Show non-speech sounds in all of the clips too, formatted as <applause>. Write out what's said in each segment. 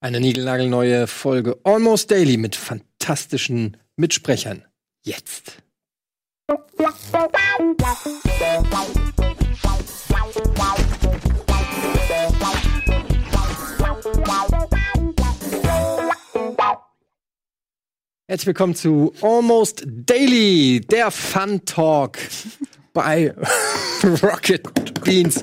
Eine niegelnagelneue Folge Almost Daily mit fantastischen Mitsprechern. Jetzt. Herzlich willkommen zu Almost Daily, der Fun Talk bei <laughs> Rocket Beans.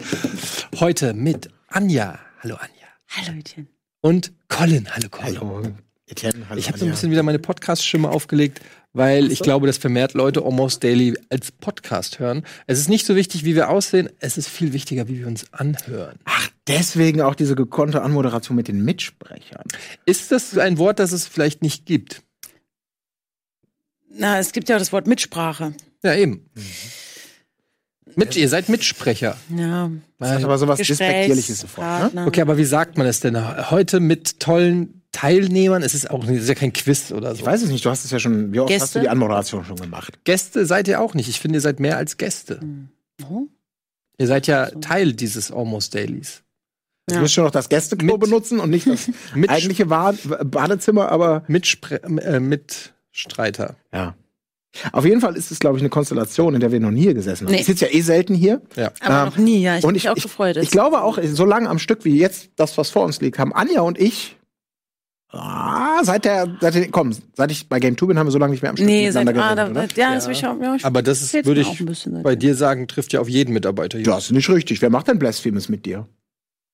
Heute mit Anja. Hallo Anja. Hallo, Etienne. Und Colin. Hallo Colin. Hallo. Etienne, hallo. Ich habe so ein bisschen wieder meine Podcast-Stimme aufgelegt, weil ich glaube, dass vermehrt Leute Almost Daily als Podcast hören. Es ist nicht so wichtig, wie wir aussehen, es ist viel wichtiger, wie wir uns anhören. Ach, deswegen auch diese gekonnte Anmoderation mit den Mitsprechern. Ist das ein Wort, das es vielleicht nicht gibt? Na, es gibt ja auch das Wort Mitsprache. Ja, eben. Mit, ihr seid Mitsprecher. Ja. Das hat aber sowas Despektierliches sofort. Ne? Okay, aber wie sagt man es denn? Heute mit tollen Teilnehmern? Es ist auch es ist ja kein Quiz oder so. Ich weiß es nicht, du hast es ja schon, wie oft hast Gäste? du die Anmoderation schon gemacht? Gäste seid ihr auch nicht. Ich finde, ihr seid mehr als Gäste. Oh. Ihr seid ja Teil dieses Almost Dailies. Du Ja. wirst schon noch das Gästeklo Mit- benutzen und nicht das <laughs> Mit- eigentliche Bad Badezimmer, aber Mitspre äh, Mitstreiter. ja. Auf jeden Fall ist es, glaube ich, eine Konstellation, in der wir noch nie gesessen haben. Nee. Ich sitze ja eh selten hier. Ja. Aber Ähm, noch nie, ja. Ich ich, mich auch ich, gefreut. ich glaube auch, so lange am Stück wie jetzt das, was vor uns liegt, haben Anja und ich ah, seit der, seit der, komm, seit ich bei Game 2 bin, haben wir so lange nicht mehr am Stück Nee, seit, miteinander ah, da, geredet, ja, will ich auch, ja, ich Aber das ist, würde ich ein bisschen bei dir sagen, trifft ja auf jeden Mitarbeiter hier. Das ist nicht richtig. Wer macht denn Blasphemus mit dir?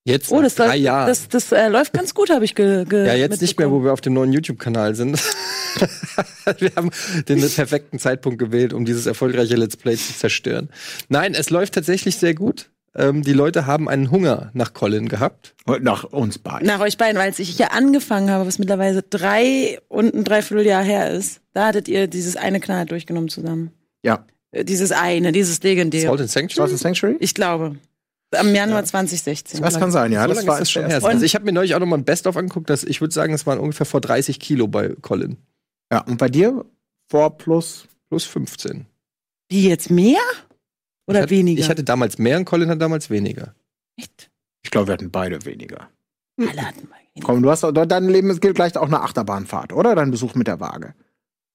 Jetzt Oh, das, drei läuft, Jahren. das, das äh, läuft ganz gut, habe ich ge, ge ja, jetzt nicht mehr, wo wir auf dem neuen YouTube-Kanal sind. <laughs> wir haben den perfekten Zeitpunkt gewählt, um dieses erfolgreiche Let's Play zu zerstören. Nein, es läuft tatsächlich sehr gut. Ähm, die Leute haben einen Hunger nach Colin gehabt. Und Nach uns beiden. Nach euch beiden, weil als ich ja angefangen habe, was mittlerweile drei und ein Dreivierteljahr her ist, da hattet ihr dieses eine Knall durchgenommen zusammen. Ja. Äh, Dieses eine, dieses legendäre. Salt and Sanctuary? Salt and Sanctuary? Ich glaube. Am Januar 2016. Das kann sein, ja. so das war ist das schon her. Also ich habe mir neulich auch noch mal ein Best-of angeguckt. Das, ich würde sagen, es waren ungefähr vor 30 Kilo bei Colin. Ja, und bei dir vor plus. Plus 15. Wie jetzt mehr? Oder ich hatte, weniger? Ich hatte damals mehr und Colin hat damals weniger. Echt? Ich glaube, wir hatten beide weniger. Alle hatten mal weniger. Komm, du hast dein Leben es gilt gleich auch eine Achterbahnfahrt, oder? Dein Besuch mit der Waage.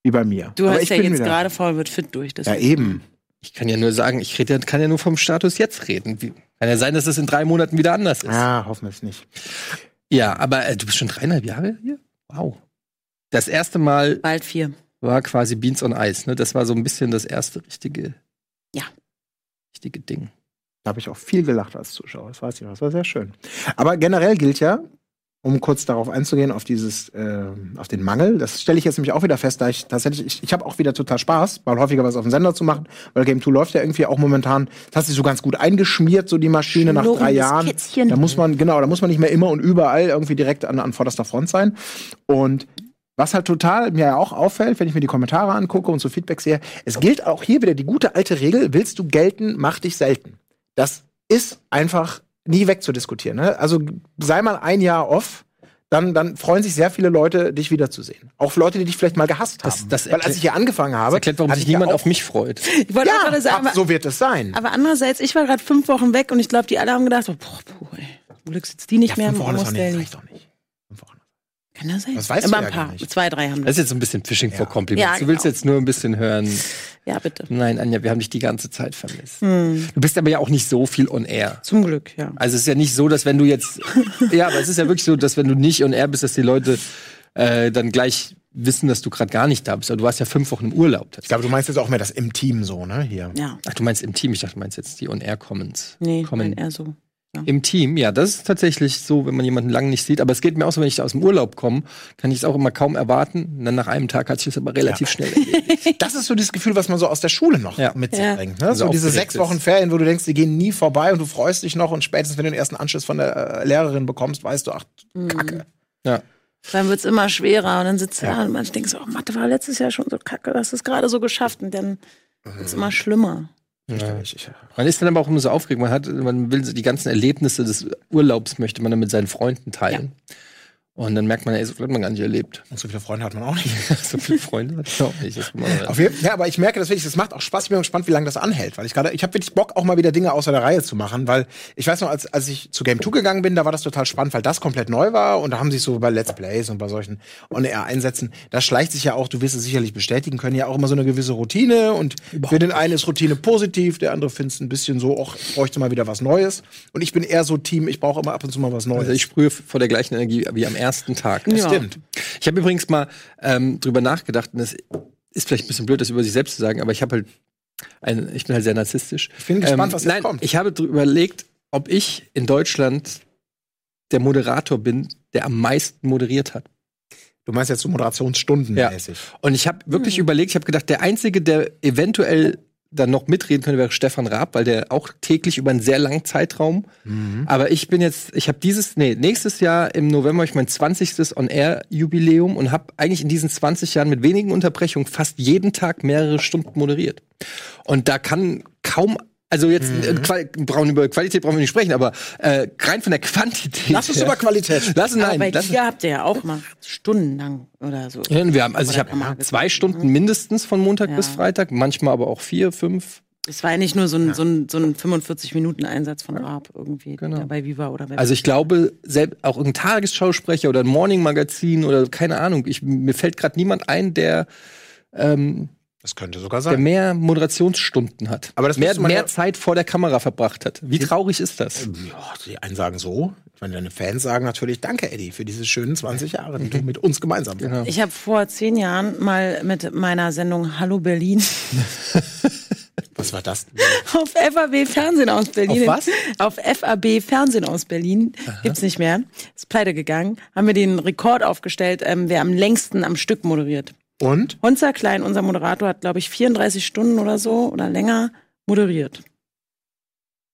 Wie bei mir. Du Aber hast ich ja bin jetzt gerade faul wird fit durch. Ja, deswegen. eben. Ich kann ja nur sagen, ich rede, kann ja nur vom Status jetzt reden. Wie, kann ja sein, dass es in drei Monaten wieder anders ist. Ah, hoffen wir es nicht. Ja, aber äh, du bist schon dreieinhalb Jahre hier? Wow. Das erste Mal Bald vier. war quasi Beans on Ice, ne? Das war so ein bisschen das erste richtige. Ja. Richtige Ding. Da habe ich auch viel gelacht als Zuschauer. Das weiß ich noch. Das war sehr schön. Aber generell gilt ja, um kurz darauf einzugehen, auf dieses, äh, auf den Mangel, das stelle ich jetzt nämlich auch wieder fest, da ich tatsächlich, ich, ich habe auch wieder total Spaß, mal häufiger was auf dem Sender zu machen, weil Game 2 läuft ja irgendwie auch momentan, das hat sich so ganz gut eingeschmiert, so die Maschine nach drei Jahren. Kätzchen. Da muss man, genau, da muss man nicht mehr immer und überall irgendwie direkt an, an vorderster Front sein. Und was halt total mir ja auch auffällt, wenn ich mir die Kommentare angucke und so Feedback sehe, es gilt auch hier wieder die gute alte Regel, willst du gelten, mach dich selten. Das ist einfach nie wegzudiskutieren. Ne? Also sei mal ein Jahr off, dann, dann freuen sich sehr viele Leute, dich wiederzusehen. Auch Leute, die dich vielleicht mal gehasst haben. Das- das Weil als ich hier angefangen habe, Das erklärt, warum sich ich ja niemand auf mich freut. Ich wollte Ja, gerade sagen, ab, aber, so wird es sein. aber andererseits, ich war gerade fünf Wochen weg und ich glaube, die alle haben gedacht, so, boah, boah, ey, zum Glück sitzt die nicht mehr im Wochen ist doch nicht, reicht doch nicht. Kann das sein? Das weißt aber du ja ein paar, gar nicht. zwei, drei haben Das das. ist jetzt ein bisschen Fishing for Compliments. Ja, du willst genau. jetzt nur ein bisschen hören. Ja, bitte. Nein, Anja, wir haben dich die ganze Zeit vermisst. Hm, Du bist aber ja auch nicht so viel on air. zum Glück, ja. Also es ist ja nicht so, dass wenn du jetzt, <laughs> ja, aber es ist ja wirklich so, dass wenn du nicht on air bist, dass die Leute äh, dann gleich wissen, dass du gerade gar nicht da bist. Aber du warst ja fünf Wochen im Urlaub. Ich glaube, du meinst jetzt auch mehr das im Team so, ne? Hier. Ja. Ach, du meinst im Team? Ich dachte, du meinst jetzt die on air Comments. Nee, Kommen. nein, eher so. Im Team, ja, das ist tatsächlich so, wenn man jemanden lange nicht sieht. Aber es geht mir auch so, wenn ich aus dem Urlaub komme, kann ich es auch immer kaum erwarten. Und dann nach einem Tag hat sich das aber relativ schnell erledigt. <laughs> Das ist so dieses Gefühl, was man so aus der Schule noch Ja. mit sich Ja. bringt. Ne? Also So diese sechs Wochen. Ferien, wo du denkst, die gehen nie vorbei und du freust dich noch und spätestens, wenn du den ersten Anschluss von der äh, Lehrerin bekommst, weißt du, ach, Kacke. Ja. Dann wird's immer schwerer und dann sitzt du Ja. da und man denkt so, oh, Mathe war letztes Jahr schon so kacke, das ist gerade so geschafft und dann wird's immer schlimmer. Ja. Man ist dann aber auch immer so aufgeregt. Man hat, man will so die ganzen Erlebnisse des Urlaubs möchte man dann mit seinen Freunden teilen. Und dann merkt man, ey, so viel hat man gar nicht erlebt. Und so viele Freunde hat man auch nicht. <laughs> so viele Freunde hat man auch nicht. Auf jeden, ja, aber ich merke das wirklich, das macht auch Spaß. Ich bin gespannt, wie lange das anhält, weil ich gerade, ich habe wirklich Bock, auch mal wieder Dinge außer der Reihe zu machen, weil ich weiß noch, als, als ich zu Game 2 gegangen bin, da war das total spannend, weil das komplett neu war und da haben sich so bei Let's Plays und bei solchen On-Air-Einsätzen, da schleicht sich ja auch, du wirst es sicherlich bestätigen können, ja auch immer so eine gewisse Routine und für den einen ist Routine positiv, der andere findet es ein bisschen so, ach, ich bräuchte mal wieder was Neues und ich bin eher so Team, ich brauche immer ab und zu mal was Neues. Also ich sprühe vor der gleichen Energie wie am ersten Tag. Ja. Stimmt. Ich habe übrigens mal ähm, drüber nachgedacht, und das ist vielleicht ein bisschen blöd, das über sich selbst zu sagen, aber ich habe halt, ein, ich bin halt sehr narzisstisch. Ich bin gespannt, was jetzt nein, kommt. Ich habe überlegt, ob ich in Deutschland der Moderator bin, der am meisten moderiert hat. Du meinst jetzt so Moderationsstunden Ja. mäßig. Und ich habe wirklich überlegt, ich habe gedacht, der Einzige, der eventuell dann noch mitreden könnte, wäre Stefan Raab, weil der auch täglich über einen sehr langen Zeitraum. Aber ich bin jetzt, ich habe dieses, nee, nächstes Jahr im November ich mein 20. On-Air-Jubiläum und habe eigentlich in diesen 20 Jahren mit wenigen Unterbrechungen fast jeden Tag mehrere Stunden moderiert. Und da kann kaum also jetzt äh, Qual brauchen über Qualität brauchen wir nicht sprechen, aber äh, rein von der Quantität. Lass uns her- über Qualität sprechen. Lass, Aber nein, bei lass, habt ihr ja auch mal stundenlang oder so. ja, wir haben, also ich habe zwei Stunden mindestens von Montag Ja. bis Freitag, manchmal aber auch vier, fünf. Es war ja nicht nur so ein, so ein, so ein 45-Minuten-Einsatz von Raab irgendwie Genau. der bei Viva oder bei Also ich glaube, selbst auch ein Tagesschausprecher oder ein Morning-Magazin oder keine Ahnung, ich, mir fällt gerade niemand ein, der, ähm, Das könnte sogar der sein. mehr Moderationsstunden hat. Aber das mehr, mehr ja- Zeit vor der Kamera verbracht hat. Wie traurig ist das? Ja, die einen sagen so. Ich meine, deine Fans sagen natürlich Danke, Eddie, für diese schönen 20 Jahre, die du mit uns gemeinsam Genau. Ich habe vor zehn Jahren mal mit meiner Sendung Hallo Berlin <laughs> Was war das? auf FAB Fernsehen aus Berlin. Auf was? Auf FAB Fernsehen aus Berlin. Gibt's nicht mehr. Ist pleite gegangen. Haben wir den Rekord aufgestellt, ähm, wer am längsten am Stück moderiert. Und? Honza Klein, unser Moderator, hat, glaube ich, 34 Stunden oder so oder länger moderiert.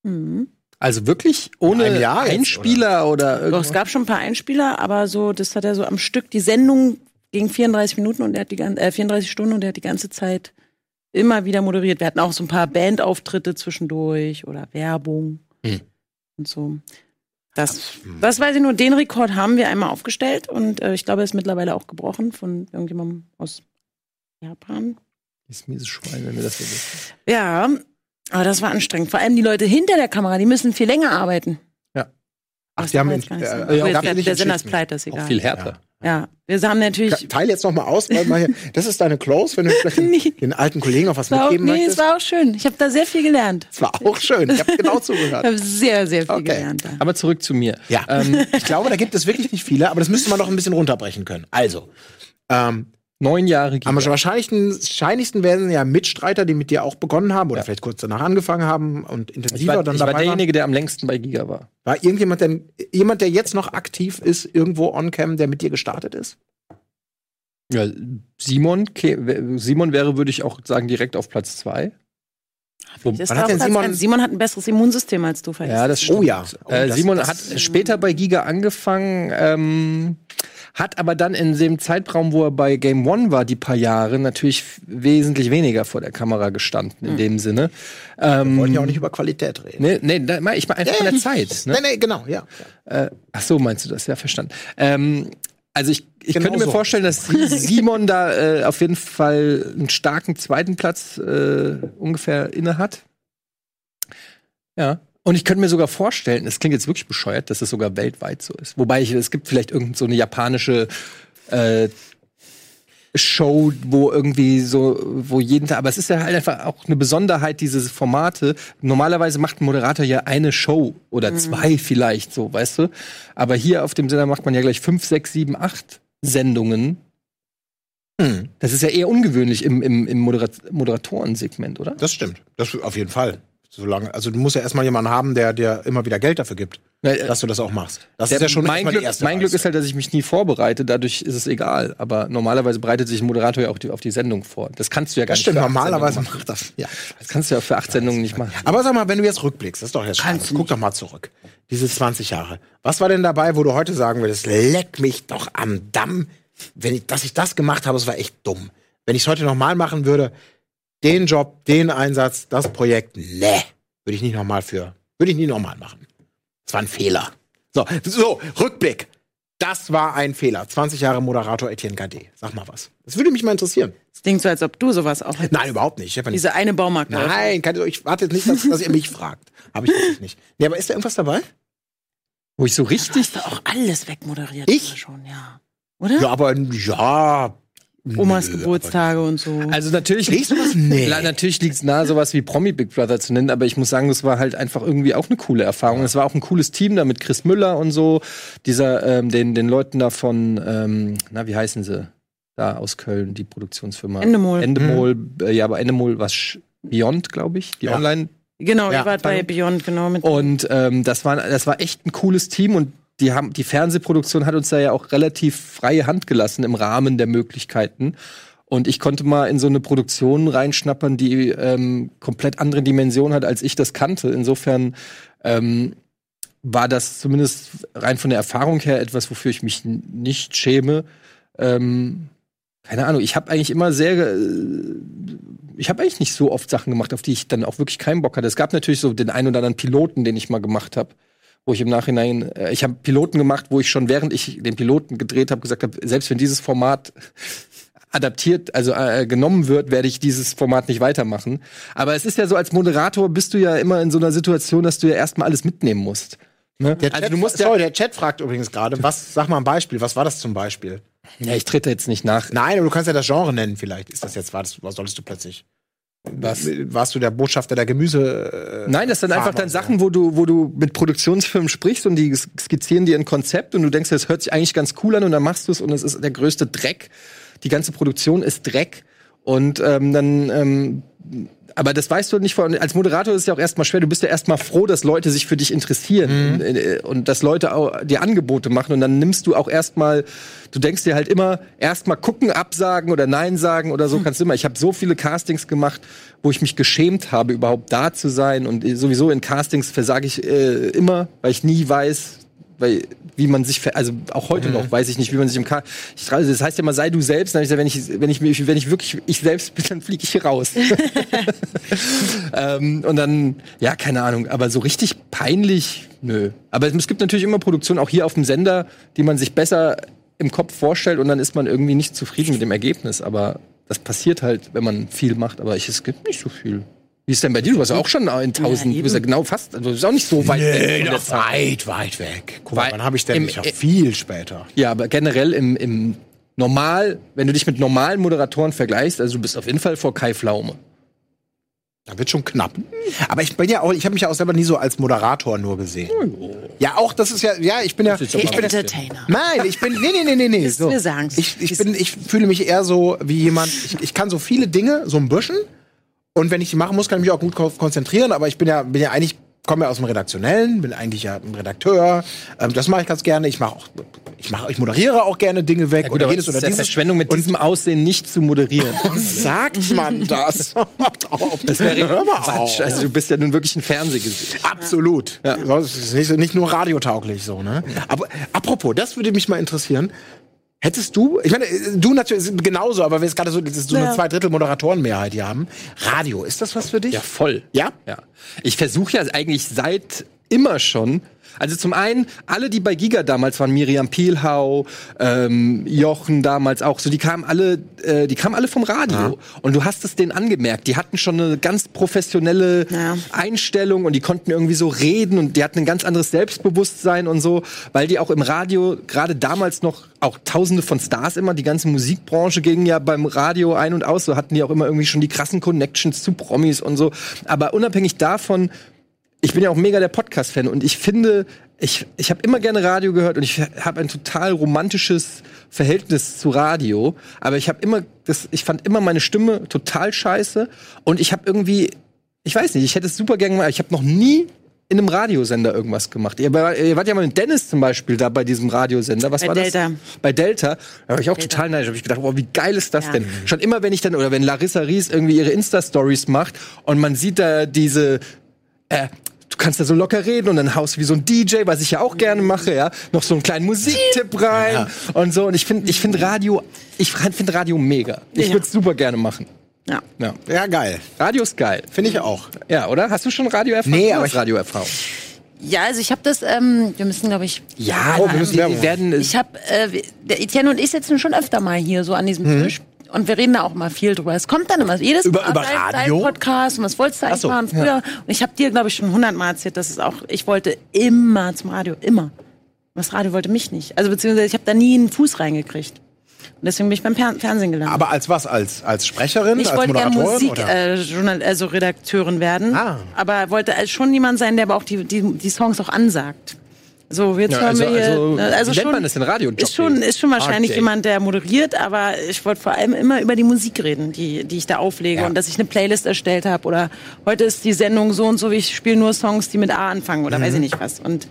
Mhm. Also wirklich ohne In einem Jahr jetzt, Einspieler oder, Doch, irgendwas? es gab schon ein paar Einspieler, aber so, das hat er so am Stück, die Sendung ging 34 Minuten und er hat die ganze, äh, 34 Stunden und er hat die ganze Zeit immer wieder moderiert. Wir hatten auch so ein paar Bandauftritte zwischendurch oder Werbung Hm. und so. Das, das weiß ich nur, den Rekord haben wir einmal aufgestellt und äh, ich glaube, er ist mittlerweile auch gebrochen von irgendjemandem aus Japan. Das miese Schwein, wenn wir das so wissen. Ja, aber das war anstrengend. Vor allem die Leute hinter der Kamera, die müssen viel länger arbeiten. Ja. Ach, die haben gar nicht äh, so. ja, Der- Sender ist pleite, ist egal. Auch viel härter. Ja, wir haben natürlich. Teil jetzt noch mal aus, weil mal hier, <laughs> das ist deine Close, wenn du vielleicht den, Nee. den alten Kollegen noch was War auch, mitgeben nee, es möchtest. war auch schön. Ich habe da sehr viel gelernt. Das war auch schön. Ich habe genau <laughs> Ich zugehört. habe sehr, sehr viel Okay. gelernt. Da. Aber zurück zu mir. Ja, ähm, ich glaube, da gibt es wirklich nicht viele, aber das müsste man doch ein bisschen runterbrechen können. Also, ähm, Neun Jahre am Giga. wahrscheinlichsten, wahrscheinlichsten werden ja Mitstreiter, die mit dir auch begonnen haben oder vielleicht kurz danach angefangen haben und Ich intensiver war, dann ich war dabei waren. derjenige, der am längsten bei Giga war. War irgendjemand denn, jemand, der jetzt noch aktiv ist, irgendwo on-cam, der mit dir gestartet ist? Ja, Simon, Simon wäre, würde ich auch sagen, direkt auf Platz zwei. Das war hat Simon- Simon, hat ein besseres Immunsystem als du, vergisst. Ja, das stimmt. Oh ja. Oh, äh, das- Simon das- hat später bei Giga angefangen, ähm, hat aber dann in dem Zeitraum, wo er bei Game One war, die paar Jahre, natürlich wesentlich weniger vor der Kamera gestanden, in dem Sinne. Ähm, Wir wollen ja auch nicht über Qualität reden. Nee, nee, ich meine einfach von der Zeit. Ne? Nee, nee, genau, ja. Äh, ach so, meinst du das? Ja, verstanden. Ähm, also ich, ich Genau könnte mir vorstellen, dass <laughs> Simon da äh, auf jeden Fall einen starken zweiten Platz äh, ungefähr inne hat. Ja. Und ich könnte mir sogar vorstellen, es klingt jetzt wirklich bescheuert, dass es sogar weltweit so ist. Wobei ich, es gibt vielleicht irgend so eine japanische äh, Show, wo irgendwie so, wo jeden Tag, aber es ist ja halt einfach auch eine Besonderheit dieses Formate. Normalerweise macht ein Moderator ja eine Show oder zwei vielleicht so, weißt du. Aber hier auf dem Sender macht man ja gleich fünf, sechs, sieben, acht Sendungen. Hm, Das ist ja eher ungewöhnlich im, im, im Moderat Moderatorensegment, oder? das stimmt. Das auf jeden Fall. Solange, also du musst ja erstmal jemanden haben, der dir immer wieder Geld dafür gibt, Na, äh, dass du das auch machst. Das der, ist ja schon mein Glück, erste mein Glück ist halt, dass ich mich nie vorbereite, dadurch ist es egal. Aber normalerweise bereitet sich ein Moderator ja auch die, auf die Sendung vor. Das kannst du ja gar Das nicht stimmt, normalerweise macht das. Ja. Das kannst du ja für acht Sendungen nicht machen. Aber sag mal, wenn du jetzt rückblickst, das ist doch jetzt spannend. Guck doch mal zurück. Diese 20 Jahre. Was war denn dabei, wo du heute sagen würdest, leck mich doch am Damm, wenn ich, dass ich das gemacht habe, es war echt dumm. Wenn ich es heute nochmal machen würde, den Job, den Einsatz, das Projekt, ne, würde ich nicht nochmal für, würde ich nie nochmal machen. Das war ein Fehler. So, so, Rückblick. das war ein Fehler. 20 Jahre Moderator Etienne Gade. Sag mal was. Das würde mich mal interessieren. Es klingt so, als ob du sowas auch hättest. Nein, überhaupt nicht. Ich ja nicht Diese eine Baumarkt. Nein, keine, ich warte jetzt nicht, dass, dass ihr mich fragt. Habe ich wirklich nicht. Nee, aber ist da irgendwas dabei? Wo ich so Du richtig. hast da auch alles wegmoderiert. Ich? schon, ja. Oder? Ja, aber ja. Omas Nö, Geburtstage und so. Also natürlich Liegst du was? Nee. Natürlich liegt es nahe, sowas wie Promi Big Brother zu nennen, aber ich muss sagen, das war halt einfach irgendwie auch eine coole Erfahrung. Es war auch ein cooles Team da mit Chris Müller und so, dieser, ähm, den, den Leuten da von, ähm, na, wie heißen sie? Da aus Köln, die Produktionsfirma. Endemol. Endemol, äh, ja, aber Endemol war Sch- Beyond, glaube ich, die Ja. Online. genau, Ja, ihr wart bei. Beyond, genau. Mit Und ähm, das war, das war echt ein cooles Team und die haben, die Fernsehproduktion hat uns da ja auch relativ freie Hand gelassen im Rahmen der Möglichkeiten. Und ich konnte mal in so eine Produktion reinschnappern, die ähm, komplett andere Dimensionen hat, als ich das kannte. Insofern ähm, war das zumindest rein von der Erfahrung her etwas, wofür ich mich nicht schäme. Ähm, keine Ahnung, ich habe eigentlich immer sehr, äh, ich habe eigentlich nicht so oft Sachen gemacht, auf die ich dann auch wirklich keinen Bock hatte. Es gab natürlich so den einen oder anderen Piloten, den ich mal gemacht habe, wo ich im Nachhinein, äh, ich habe Piloten gemacht, wo ich schon während ich den Piloten gedreht habe, gesagt habe, selbst wenn dieses Format adaptiert, also äh, genommen wird, werde ich dieses Format nicht weitermachen. Aber es ist ja so, als Moderator bist du ja immer in so einer Situation, dass du ja erstmal alles mitnehmen musst. Ne? Der Chat, also du musst ja, sorry, der Chat fragt übrigens gerade, was, sag mal ein Beispiel, was war das zum Beispiel? ja, ich trete jetzt nicht nach. Nein, aber du kannst ja das Genre nennen, vielleicht. Ist das jetzt, war das, was solltest du plötzlich? Was? Warst du der Botschafter der Gemüse? Äh, Nein, das sind einfach dann. Sachen, wo du, wo du mit Produktionsfirmen sprichst und die skizzieren dir ein Konzept und du denkst, das hört sich eigentlich ganz cool an und dann machst du es und es ist der größte Dreck. Die ganze Produktion ist Dreck und ähm, dann ähm, aber das weißt du nicht von, als Moderator ist es ja auch erstmal schwer. Du bist ja erstmal froh, dass Leute sich für dich interessieren und, äh, und dass Leute auch dir Angebote machen. Und dann nimmst du auch erstmal, du denkst dir halt immer, erstmal gucken, absagen oder Nein sagen oder so kannst du immer. Ich habe so viele Castings gemacht, wo ich mich geschämt habe, überhaupt da zu sein. Und sowieso in Castings versage ich äh, immer, weil ich nie weiß, weil wie man sich also auch heute noch weiß ich nicht wie man sich im K ich das heißt ja immer sei du selbst dann ich gesagt, wenn ich wenn ich wenn ich wirklich ich selbst bin dann fliege ich hier raus. <laughs> <laughs> Ähm, und dann ja keine Ahnung aber so richtig peinlich nö. Aber es gibt natürlich immer Produktionen auch hier auf dem Sender die man sich besser im Kopf vorstellt und dann ist man irgendwie nicht zufrieden mit dem Ergebnis aber das passiert halt wenn man viel macht aber ich, es gibt nicht so viel wie ist denn bei dir? Du warst ja auch schon in 1000, du bist ja genau fast, also du bist auch nicht so weit weg Nee, von der doch Zahl. weit, weit weg. Guck mal, wann habe ich denn? im- ich hab viel später. Ja, aber generell im, im Normal, wenn du dich mit normalen Moderatoren vergleichst, also du bist auf jeden Fall vor Kai Pflaume. Da wird schon knapp. Aber ich bin ja auch, ich habe mich ja auch selber nie so als Moderator nur gesehen. Ja, auch das ist ja, ja, ich bin ja, Das ist ich bin Entertainer. Nein, ich bin, nee, nee, nee, nee, nee. So. wir sagen's. Ich, ich bin, ich fühle mich eher so wie jemand, ich, ich kann so viele Dinge, so ein bisschen. Und wenn ich die machen muss, kann ich mich auch gut ko- konzentrieren. Aber ich bin ja, bin ja eigentlich, komme ja aus dem Redaktionellen, bin eigentlich ja ein Redakteur. Ähm, das mache ich ganz gerne. Ich mache auch, ich mache, ich moderiere auch gerne Dinge weg. Gut, oder jedes es oder ist ja dieses. Verschwendung mit diesem Aussehen nicht zu moderieren. <laughs> Sagt man das? <laughs> Das wäre Quatsch. Also du bist ja nun wirklich ein Fernsehgesicht. Absolut. So, es ist nicht, nicht nur radiotauglich so, ne? Aber apropos, das würde mich mal interessieren. Hättest du, ich meine, du natürlich genauso, aber wir jetzt gerade so, das ist so eine Ja. Zweidrittel-Moderatorenmehrheit hier haben. Radio, ist das was für dich? Ja, voll. Ja? Ja. Ich versuche ja eigentlich seit immer schon. Also zum einen, alle, die bei Giga damals waren, Miriam Pielhau, ähm, Jochen damals auch, so die kamen alle, äh, die kamen alle vom Radio. Und du hast es denen angemerkt. Die hatten schon eine ganz professionelle Ja. Einstellung und die konnten irgendwie so reden und die hatten ein ganz anderes Selbstbewusstsein und so, weil die auch im Radio, gerade damals noch auch tausende von Stars immer, die ganze Musikbranche ging ja beim Radio ein und aus, so hatten die auch immer irgendwie schon die krassen Connections zu Promis und so. Aber unabhängig davon, ich bin ja auch mega der Podcast-Fan und ich finde, ich, ich habe immer gerne Radio gehört und ich habe ein total romantisches Verhältnis zu Radio. Aber ich habe immer, das, ich fand immer meine Stimme total scheiße und ich habe irgendwie, ich weiß nicht, ich hätte es super gerne gemacht. Ich habe noch nie in einem Radiosender irgendwas gemacht. Ihr, ihr wart ja mal mit Dennis zum Beispiel da bei diesem Radiosender. Was Bei war Delta. das? Bei Delta. Da war ich auch total neidisch. Da habe ich gedacht, boah, wie geil ist das Ja. denn? Schon immer, wenn ich dann, oder wenn Larissa Ries irgendwie ihre Insta-Stories macht und man sieht da diese, äh, du kannst da so locker reden und dann haust du wie so ein DJ, was ich ja auch gerne mache, ja, noch so einen kleinen Musiktipp rein und so. Und ich finde, ich finde Radio, ich finde Radio mega. Ich Ja. würde es super gerne machen. Ja. Ja. Ja, geil. Radio ist geil. Finde ich auch. Ja, oder? Hast du schon Radioerfahrung? Nee, aber ich- Radioerfahrung. Ja, also ich habe das, ähm, wir müssen, glaube ich, Ja, Oh, wir müssen werden. ich habe, äh, der Etienne und ich sitzen schon öfter mal hier so an diesem Mhm. Tisch. Und wir reden da auch mal viel drüber. Es kommt dann immer jedes Über- Mal über dein- dein Radio? Podcast und was wolltest du eigentlich so, machen früher? Und ich habe dir, glaube ich, schon hundertmal erzählt, dass es auch, ich wollte immer zum Radio, immer. Das Radio wollte mich nicht. Also beziehungsweise ich habe da nie einen Fuß reingekriegt. Und deswegen bin ich beim Fernsehen gelandet. Aber als was? Als, als Sprecherin? Ich als wollte gerne Moderatorin? Musik, oder? äh, also Redakteurin werden. Ah. Aber wollte schon jemand sein, der aber auch die, die, die Songs auch ansagt. So, jetzt Ja, hören also- wir hier. also, also wie nennt schon, man das denn? Radiojockey? Ist schon, ist schon wahrscheinlich RJ. jemand, der moderiert, aber ich wollte vor allem immer über die Musik reden, die, die ich da auflege Ja. und dass ich eine Playlist erstellt habe oder heute ist die Sendung so und so, wie ich spiele nur Songs, die mit A anfangen oder weiß ich nicht was. Und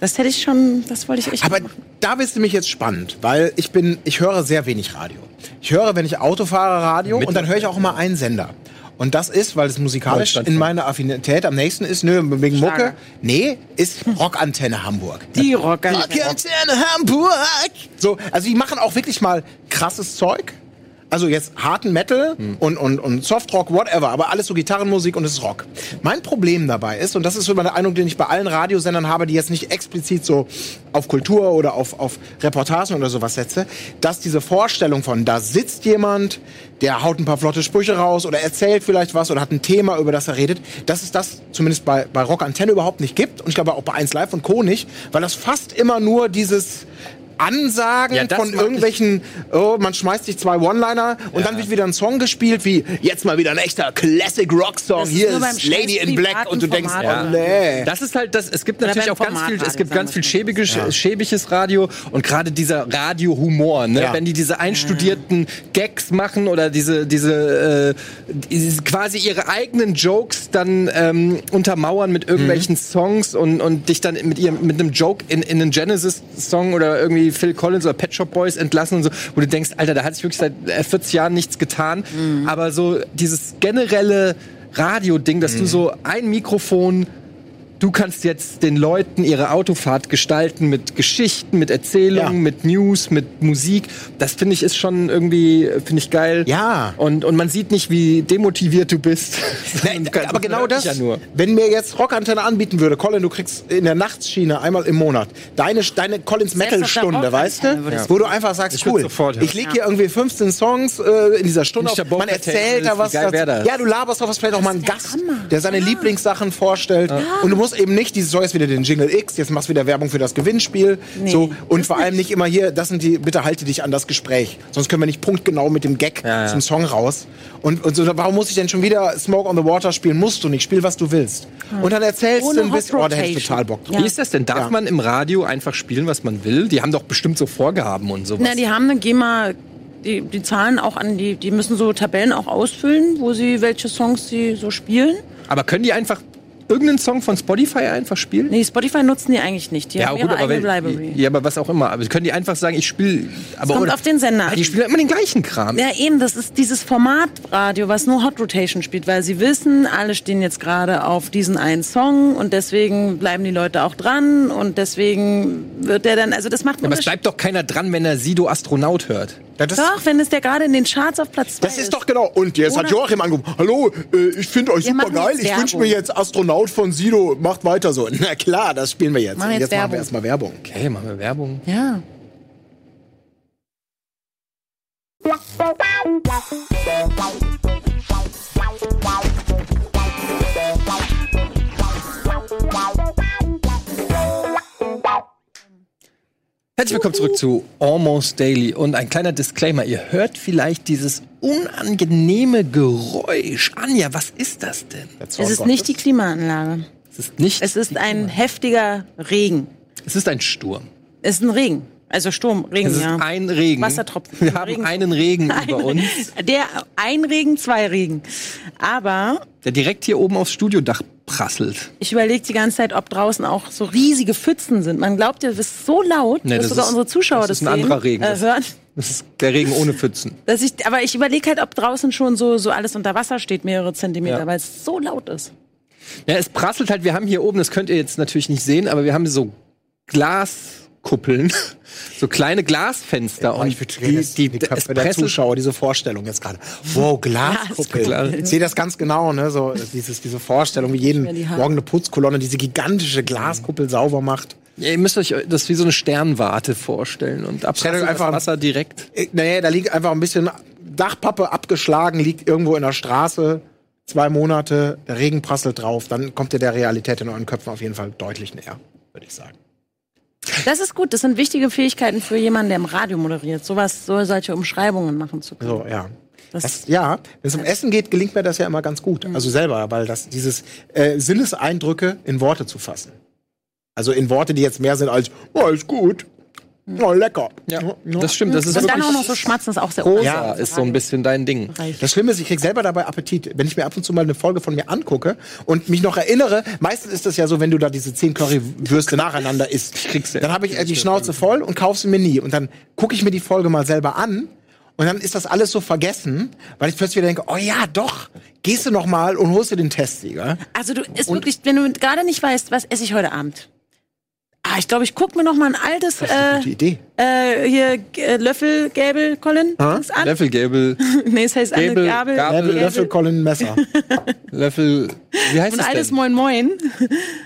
das hätte ich schon, das wollte ich echt Mhm. Aber machen. da bist du mich jetzt spannend, weil ich bin, ich höre sehr wenig Radio. Ich höre, wenn ich Auto fahre, Radio Mit- und dann höre ich auch immer einen Sender. Und das ist, weil es musikalisch in meiner Affinität am nächsten ist, nö, wegen Mucke. Schlager. Nee, ist Rockantenne Hamburg. Die. Rockantenne Hamburg. So, also die machen auch wirklich mal krasses Zeug. Also jetzt harten Metal und, und, und Softrock, whatever, aber alles so Gitarrenmusik und es ist Rock. Mein Problem dabei ist, und das ist so meine Eindruck, den ich bei allen Radiosendern habe, die jetzt nicht explizit so auf Kultur oder auf, auf Reportagen oder sowas setze, dass diese Vorstellung von, da sitzt jemand, der haut ein paar flotte Sprüche raus oder erzählt vielleicht was oder hat ein Thema, über das er redet, dass es das zumindest bei, bei Rock Antenne überhaupt nicht gibt und ich glaube auch bei 1 Live und Co. nicht, weil das fast immer nur dieses Ansagen Ja, von irgendwelchen, oh, man schmeißt sich zwei One-Liner und dann wird wieder ein Song gespielt, wie jetzt mal wieder ein echter Classic Rock Song. Das ist Hier ist Lady in Black und du denkst, privaten oh nee. Das ist halt das. Es gibt Oder natürlich auch ganz viel. Es gibt ganz viel schäbiges, schäbiges Radio und gerade dieser Radiohumor. Ne? Ja. Wenn die diese einstudierten Gags machen oder diese diese, äh, diese quasi ihre eigenen Jokes dann ähm, untermauern mit irgendwelchen Mhm. Songs und und dich dann mit ihrem mit einem Joke in, in einen Genesis Song oder irgendwie Phil Collins oder Pet Shop Boys entlassen und so, wo du denkst, Alter, da hat sich wirklich seit äh, 40 Jahren nichts getan. Mhm. Aber so dieses generelle Radio-Ding, dass du so ein Mikrofon Du kannst jetzt den Leuten ihre Autofahrt gestalten mit Geschichten, mit Erzählungen, Ja. mit News, mit Musik. Das finde ich ist schon irgendwie finde ich geil. Ja. Und und man sieht nicht, wie demotiviert du bist. <laughs> Nein, Du kannst- aber genau das, Ja nur. wenn mir jetzt Rockantenne anbieten würde, Colin, du kriegst in der Nachtsschiene einmal im Monat deine, deine Collins Metal Stunde, weißt du? Ich Wo du einfach sagst, Ich cool, sofort ich leg hier irgendwie 15 Songs äh, in dieser Stunde auf. Man erzählt da was. Ja, du laberst doch was, vielleicht auch mal einen der Gast, Hammer. der seine Lieblingssachen vorstellt. Und du musst eben nicht dieses, so jetzt wieder den Jingle X, jetzt machst du wieder Werbung für das Gewinnspiel. Nee, so, und vor allem nicht immer hier, das sind die, bitte halte dich an das Gespräch. Sonst können wir nicht punktgenau mit dem Gag Ja, ja. zum Song raus. Und, und so, warum muss ich denn schon wieder Smoke on the Water spielen? Musst du nicht. Spiel, was du willst. Und dann erzählst Ohne du ein bisschen, oh, da hätte ich total Bock drauf. Ja. Wie ist das denn? Darf Ja. man im Radio einfach spielen, was man will? Die haben doch bestimmt so Vorgaben und sowas. Na, die haben eine GEMA, die, die zahlen auch an, die, die müssen so Tabellen auch ausfüllen, wo sie, welche Songs sie so spielen. aber können die einfach irgendeinen Song von Spotify einfach spielen? Nee, Spotify nutzen die eigentlich nicht. Die Ja, haben gut, ihre aber, eigene wenn, Library. ja, aber was auch immer. Aber können die einfach sagen, ich spiele. Aber kommt oder- auf den Sender. Die spielen immer den gleichen Kram. Ja, eben, das ist dieses Formatradio, was nur Hot Rotation spielt, weil sie wissen, alle stehen jetzt gerade auf diesen einen Song und deswegen bleiben die Leute auch dran und deswegen wird der dann, also das macht Aber es bleibt doch keiner dran, wenn er Sido Astronaut hört. Ja, das, Doch, wenn es der gerade in den Charts auf Platz 2 das ist doch genau. Und jetzt hat Ohne- Joachim angerufen. Hallo, äh, ich finde euch Wir super geil. Ich wünsche mir jetzt Astronaut von Sido. Macht weiter so. <laughs> Na klar, das spielen wir jetzt. Machen jetzt jetzt machen wir erstmal Werbung. Okay, machen wir Werbung. Ja. <laughs> Herzlich willkommen zurück zu Almost Daily. Und ein kleiner Disclaimer. Ihr hört vielleicht dieses unangenehme Geräusch. Anja, was ist das denn? Es ist nicht die Klimaanlage. Es ist nicht. Es ist ein heftiger Regen. es ist ein Sturm. Es ist ein Regen. Also Sturm, Regen, Es ist ja. ein Regen. Wassertropfen. Wir haben Regen. einen Regen Ein- <laughs> über uns, Der, ein Regen, zwei Regen. Aber der direkt hier oben aufs Studiodach prasselt. ich überlege die ganze Zeit, ob draußen auch so riesige Pfützen sind. Man glaubt ja, das ist so laut, Nee, dass das sogar ist- unsere Zuschauer das das, ist ein sehen, anderer Regen. Äh, Das- hören. Das ist der Regen ohne Pfützen. <laughs> Dass ich, aber ich überlege halt, ob draußen schon so, so alles unter Wasser steht, mehrere Zentimeter, Ja. weil es so laut ist. Ja, es prasselt halt. Wir haben hier oben, das könnt ihr jetzt natürlich nicht sehen, aber wir haben so Glas. Glaskuppeln, so kleine Glasfenster Oh, und ich die, die, die Köpfe der Zuschauer, diese Vorstellung jetzt gerade. Wow, Glaskuppel. Glaskuppel. Ich sehe das ganz genau, ne? So dieses, diese Vorstellung, wie jeden Ja. Morgen eine Putzkolonne diese gigantische Glaskuppel sauber macht. Ja, ihr müsst euch das wie so eine Sternwarte vorstellen und das einfach- Wasser direkt. Äh, Naja, da liegt einfach ein bisschen Dachpappe abgeschlagen, liegt irgendwo in der Straße. Zwei Monate, der Regen prasselt drauf, dann kommt ihr der Realität in euren Köpfen auf jeden Fall deutlich näher, würde ich sagen. Das ist gut. Das sind wichtige Fähigkeiten für jemanden, der im Radio moderiert. Sowas, so solche Umschreibungen machen zu können. So, ja. Das- Das, ja, wenn es um Essen geht, gelingt mir das ja immer ganz gut. Also selber, weil das dieses äh, Sinneseindrücke in Worte zu fassen. Also in Worte, die jetzt mehr sind als, oh, ist gut, oh, lecker. Ja, das stimmt. Das ist Und dann auch noch so schmatzen, ist auch sehr rosa Ja. ist so ein bisschen dein Ding. Das Schlimme ist, ich krieg selber dabei Appetit. Wenn ich mir ab und zu mal eine Folge von mir angucke und mich noch erinnere, meistens ist das ja so, wenn du da diese zehn Currywürste nacheinander isst, krieg's ja. dann habe ich äh, die Schnauze voll und kauf sie mir nie. Und dann gucke ich mir die Folge mal selber an und dann ist das alles so vergessen, weil ich plötzlich wieder denke, oh ja, doch, gehst du noch mal und holst dir den Testsieger. Also du ist wirklich, wenn du gerade nicht weißt, was esse ich heute Abend. Ah, ich glaube, ich guck mir noch mal ein altes Gute äh, Idee. äh, hier äh, Löffel Gäbel Colin Dings an. Löffelgäbel, <laughs> nee, es heißt Gäbel, eine Gabel. Gabel, Löffel, Löffel, Colin, Messer. <laughs> Löffel, wie heißt und das altes denn? Moin Moin.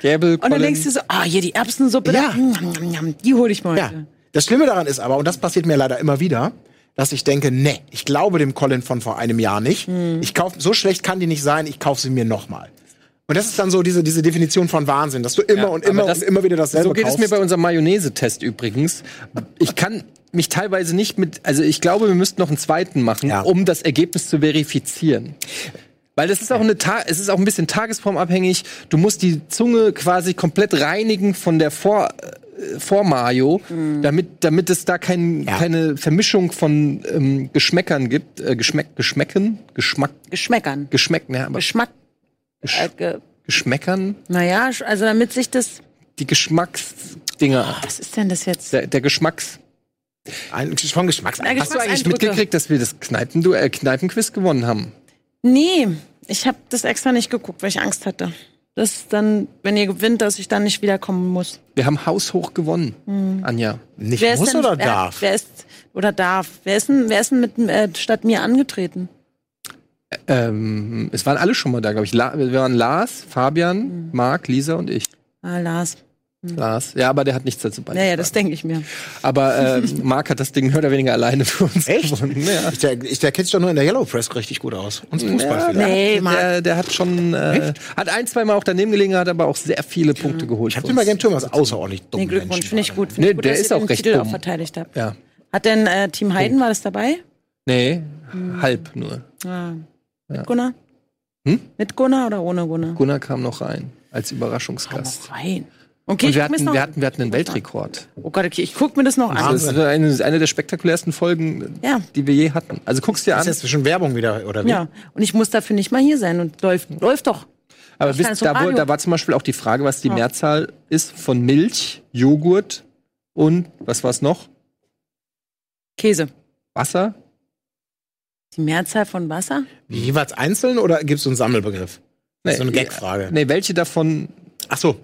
Gäbel, Und dann denkst du so, ah, hier die Erbsensuppe, Ja. da, mm, mm, mm, die hole ich mal Ja. Das Schlimme daran ist aber, und das passiert mir leider immer wieder, dass ich denke, nee, ich glaube dem Colin von vor einem Jahr nicht. Ich kauf, so schlecht kann die nicht sein, ich kaufe sie mir nochmal. Und das ist dann so diese, diese Definition von Wahnsinn, dass du immer Ja, und immer das- und immer wieder dasselbe So geht kaufst. es mir bei unserem Mayonnaise-Test übrigens. Ich kann mich teilweise nicht mit, also ich glaube, wir müssten noch einen zweiten machen, Ja. um das Ergebnis zu verifizieren. Weil das ist auch eine Ta es ist auch ein bisschen tagesformabhängig. Du musst die Zunge quasi komplett reinigen von der Vor äh, Vormayo, damit damit es da kein, Ja. keine Vermischung von ähm, Geschmäckern gibt, äh, Geschmäck Geschmäcken, Geschmack Geschmäckern. Geschmäcken, ja, aber Geschmack. Gesch Äh, ge, Geschmäckern, naja, also damit sich das. die Geschmacksdinger, Was ist denn das jetzt? der, der Geschmacks Ein, von Geschmacks. Na, Hast du eigentlich mitgekriegt, dass wir das Kneipen äh, Kneipenquiz gewonnen haben? Nee, ich habe das extra nicht geguckt, weil ich Angst hatte. Dass dann, wenn ihr gewinnt, dass ich dann nicht wiederkommen muss. Wir haben haushoch gewonnen, Anja. Nicht Wer ist muss denn, oder wer, darf? Wer ist oder darf? Wer ist denn, wer ist denn mit, äh, statt mir angetreten? Ähm, es waren alle schon mal da, glaube ich. La wir waren Lars, Fabian, Marc, Lisa und ich. Ah, Lars. Lars. Ja, aber der hat nichts dazu beigetragen. Naja, das denke ich mir. aber <laughs> ähm, Marc hat das Ding mehr oder weniger alleine für uns Echt? gewonnen. Ja. Ich, der, ich, der kennt sich doch nur in der Yellow Press richtig gut aus. Und Fußball Ja, vielleicht. Nee, Marc. der, der hat schon, äh, hat ein, zwei Mal auch daneben gelegen, hat aber auch sehr viele Punkte geholt. Ich habe den uns. Game Turm als außerordentlich dumm Nee, Glückwunsch, finde ich gut. Find Nee, ich gut, der dass ist ihr auch den recht Titel dumm. auch verteidigt habt. Ja. Hat denn äh, Team Heiden, war das dabei? Nee, halb nur. Ah. Mit Ja. Gunnar? Hm? Mit Gunnar oder ohne Gunnar? Gunnar kam noch rein als Überraschungsgast. Noch rein. Okay, Und ich wir hatten, noch wir, hatten, wir hatten einen Weltrekord. Oh Gott, okay, ich guck mir das noch an. Also das ist eine, eine der spektakulärsten Folgen, Ja. die wir je hatten. Also guck's dir Das an. ist jetzt schon Werbung wieder, oder wie? Ja, und ich muss dafür nicht mal hier sein und läuft, läuft doch. Aber wisst, es da, wo- da war zum Beispiel auch die Frage, was die Ja. Mehrzahl ist von Milch, Joghurt und was war's noch? Käse. Wasser? Die Mehrzahl von Wasser? Jeweils einzeln oder gibt es so einen Sammelbegriff? Ist so eine Nee, Gagfrage. Nee, welche davon Ach so.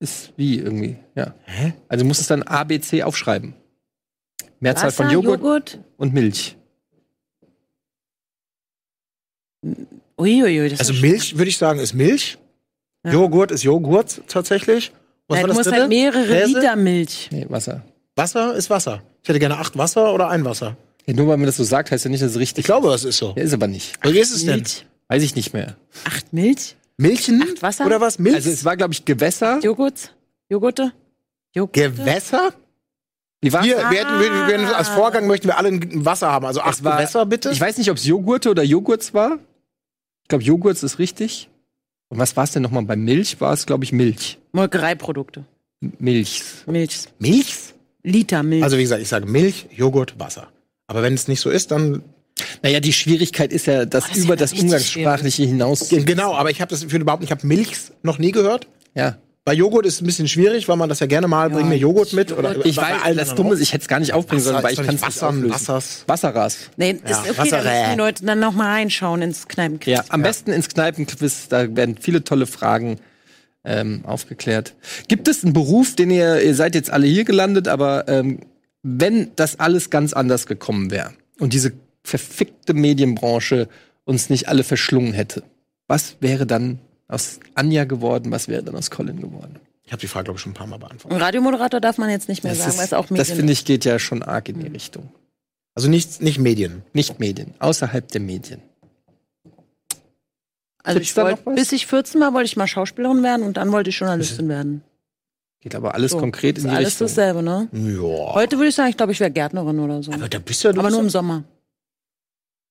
ist wie irgendwie? Ja. Hä? Also du musst es dann A, B, C aufschreiben. Mehrzahl Wasser, von Joghurt, Joghurt. und Milch. Uiuiui, das Also ist Milch, würde ich sagen, ist Milch. Ja. Joghurt ist Joghurt tatsächlich. Was Ja, war du das musst dritte? halt mehrere Käse? Liter Milch. Nee, Wasser. Wasser ist Wasser. Ich hätte gerne acht Wasser oder ein Wasser. Ja, nur weil man das so sagt, heißt ja nicht, dass es richtig Ich glaube, das ist so. ist. Ja, ist aber nicht. Wie ist es denn? Milch. Weiß ich nicht mehr. Acht Milch? Milchen? Acht Wasser? Oder was? Milch? Also es war, glaube ich, Gewässer. Joghurt? Joghurte? Joghurte? Gewässer? Wie war's? Hier, wir hätten, wir, wir, Ah. als Vorgang möchten wir alle ein Wasser haben. Also acht Es war- Gewässer, bitte. Ich weiß nicht, ob es Joghurte oder Joghurts war. Ich glaube, Joghurts ist richtig. Und was war es denn nochmal? Bei Milch war es, glaube ich, Milch. Molkereiprodukte. Milchs. Milch. Milch? Liter Milch. Also wie gesagt, ich sage Milch, Joghurt, Wasser. Aber wenn es nicht so ist, dann Naja, die Schwierigkeit ist ja, das, das ist über ja das Umgangssprachliche hinaus. genau. Aber ich habe das für überhaupt, ich habe Milchs noch nie gehört. Ja. Bei Joghurt ist es ein bisschen schwierig, weil man das ja gerne mal bring mir Joghurt mit oder Ich weiß, allen das Dumme ist, ich hätte es gar nicht aufbringen sollen, weil ist ich kann nicht es nicht Wasser, auflösen. Wassers. Wasserras. nee, ist Ja, okay, da müssen die Leute dann noch mal reinschauen ins Kneipenquiz. Ja, am besten ins Kneipenquiz, da werden viele tolle Fragen ähm, aufgeklärt. Gibt es einen Beruf, den ihr, ihr seid jetzt alle hier gelandet, aber ähm, wenn das alles ganz anders gekommen wäre und diese verfickte Medienbranche uns nicht alle verschlungen hätte, was wäre dann aus Anja geworden, was wäre dann aus Colin geworden? Ich habe die Frage, glaube ich, schon ein paar Mal beantwortet. Radiomoderator darf man jetzt nicht mehr Das, sagen, weil es auch ist, Medien das finde ich geht ja schon arg in die Richtung. Also nicht, nicht Medien. Nicht Medien, außerhalb der Medien. Also Gibt's ich was? bis ich 14 war, wollte ich mal Schauspielerin werden und dann wollte ich Journalistin werden. Geht aber alles So, konkret ist in die alles Richtung. dasselbe, ne? Ja. Heute würde ich sagen, ich glaube, ich wäre Gärtnerin oder so. Aber da bist du ja Aber nur ja- im Sommer.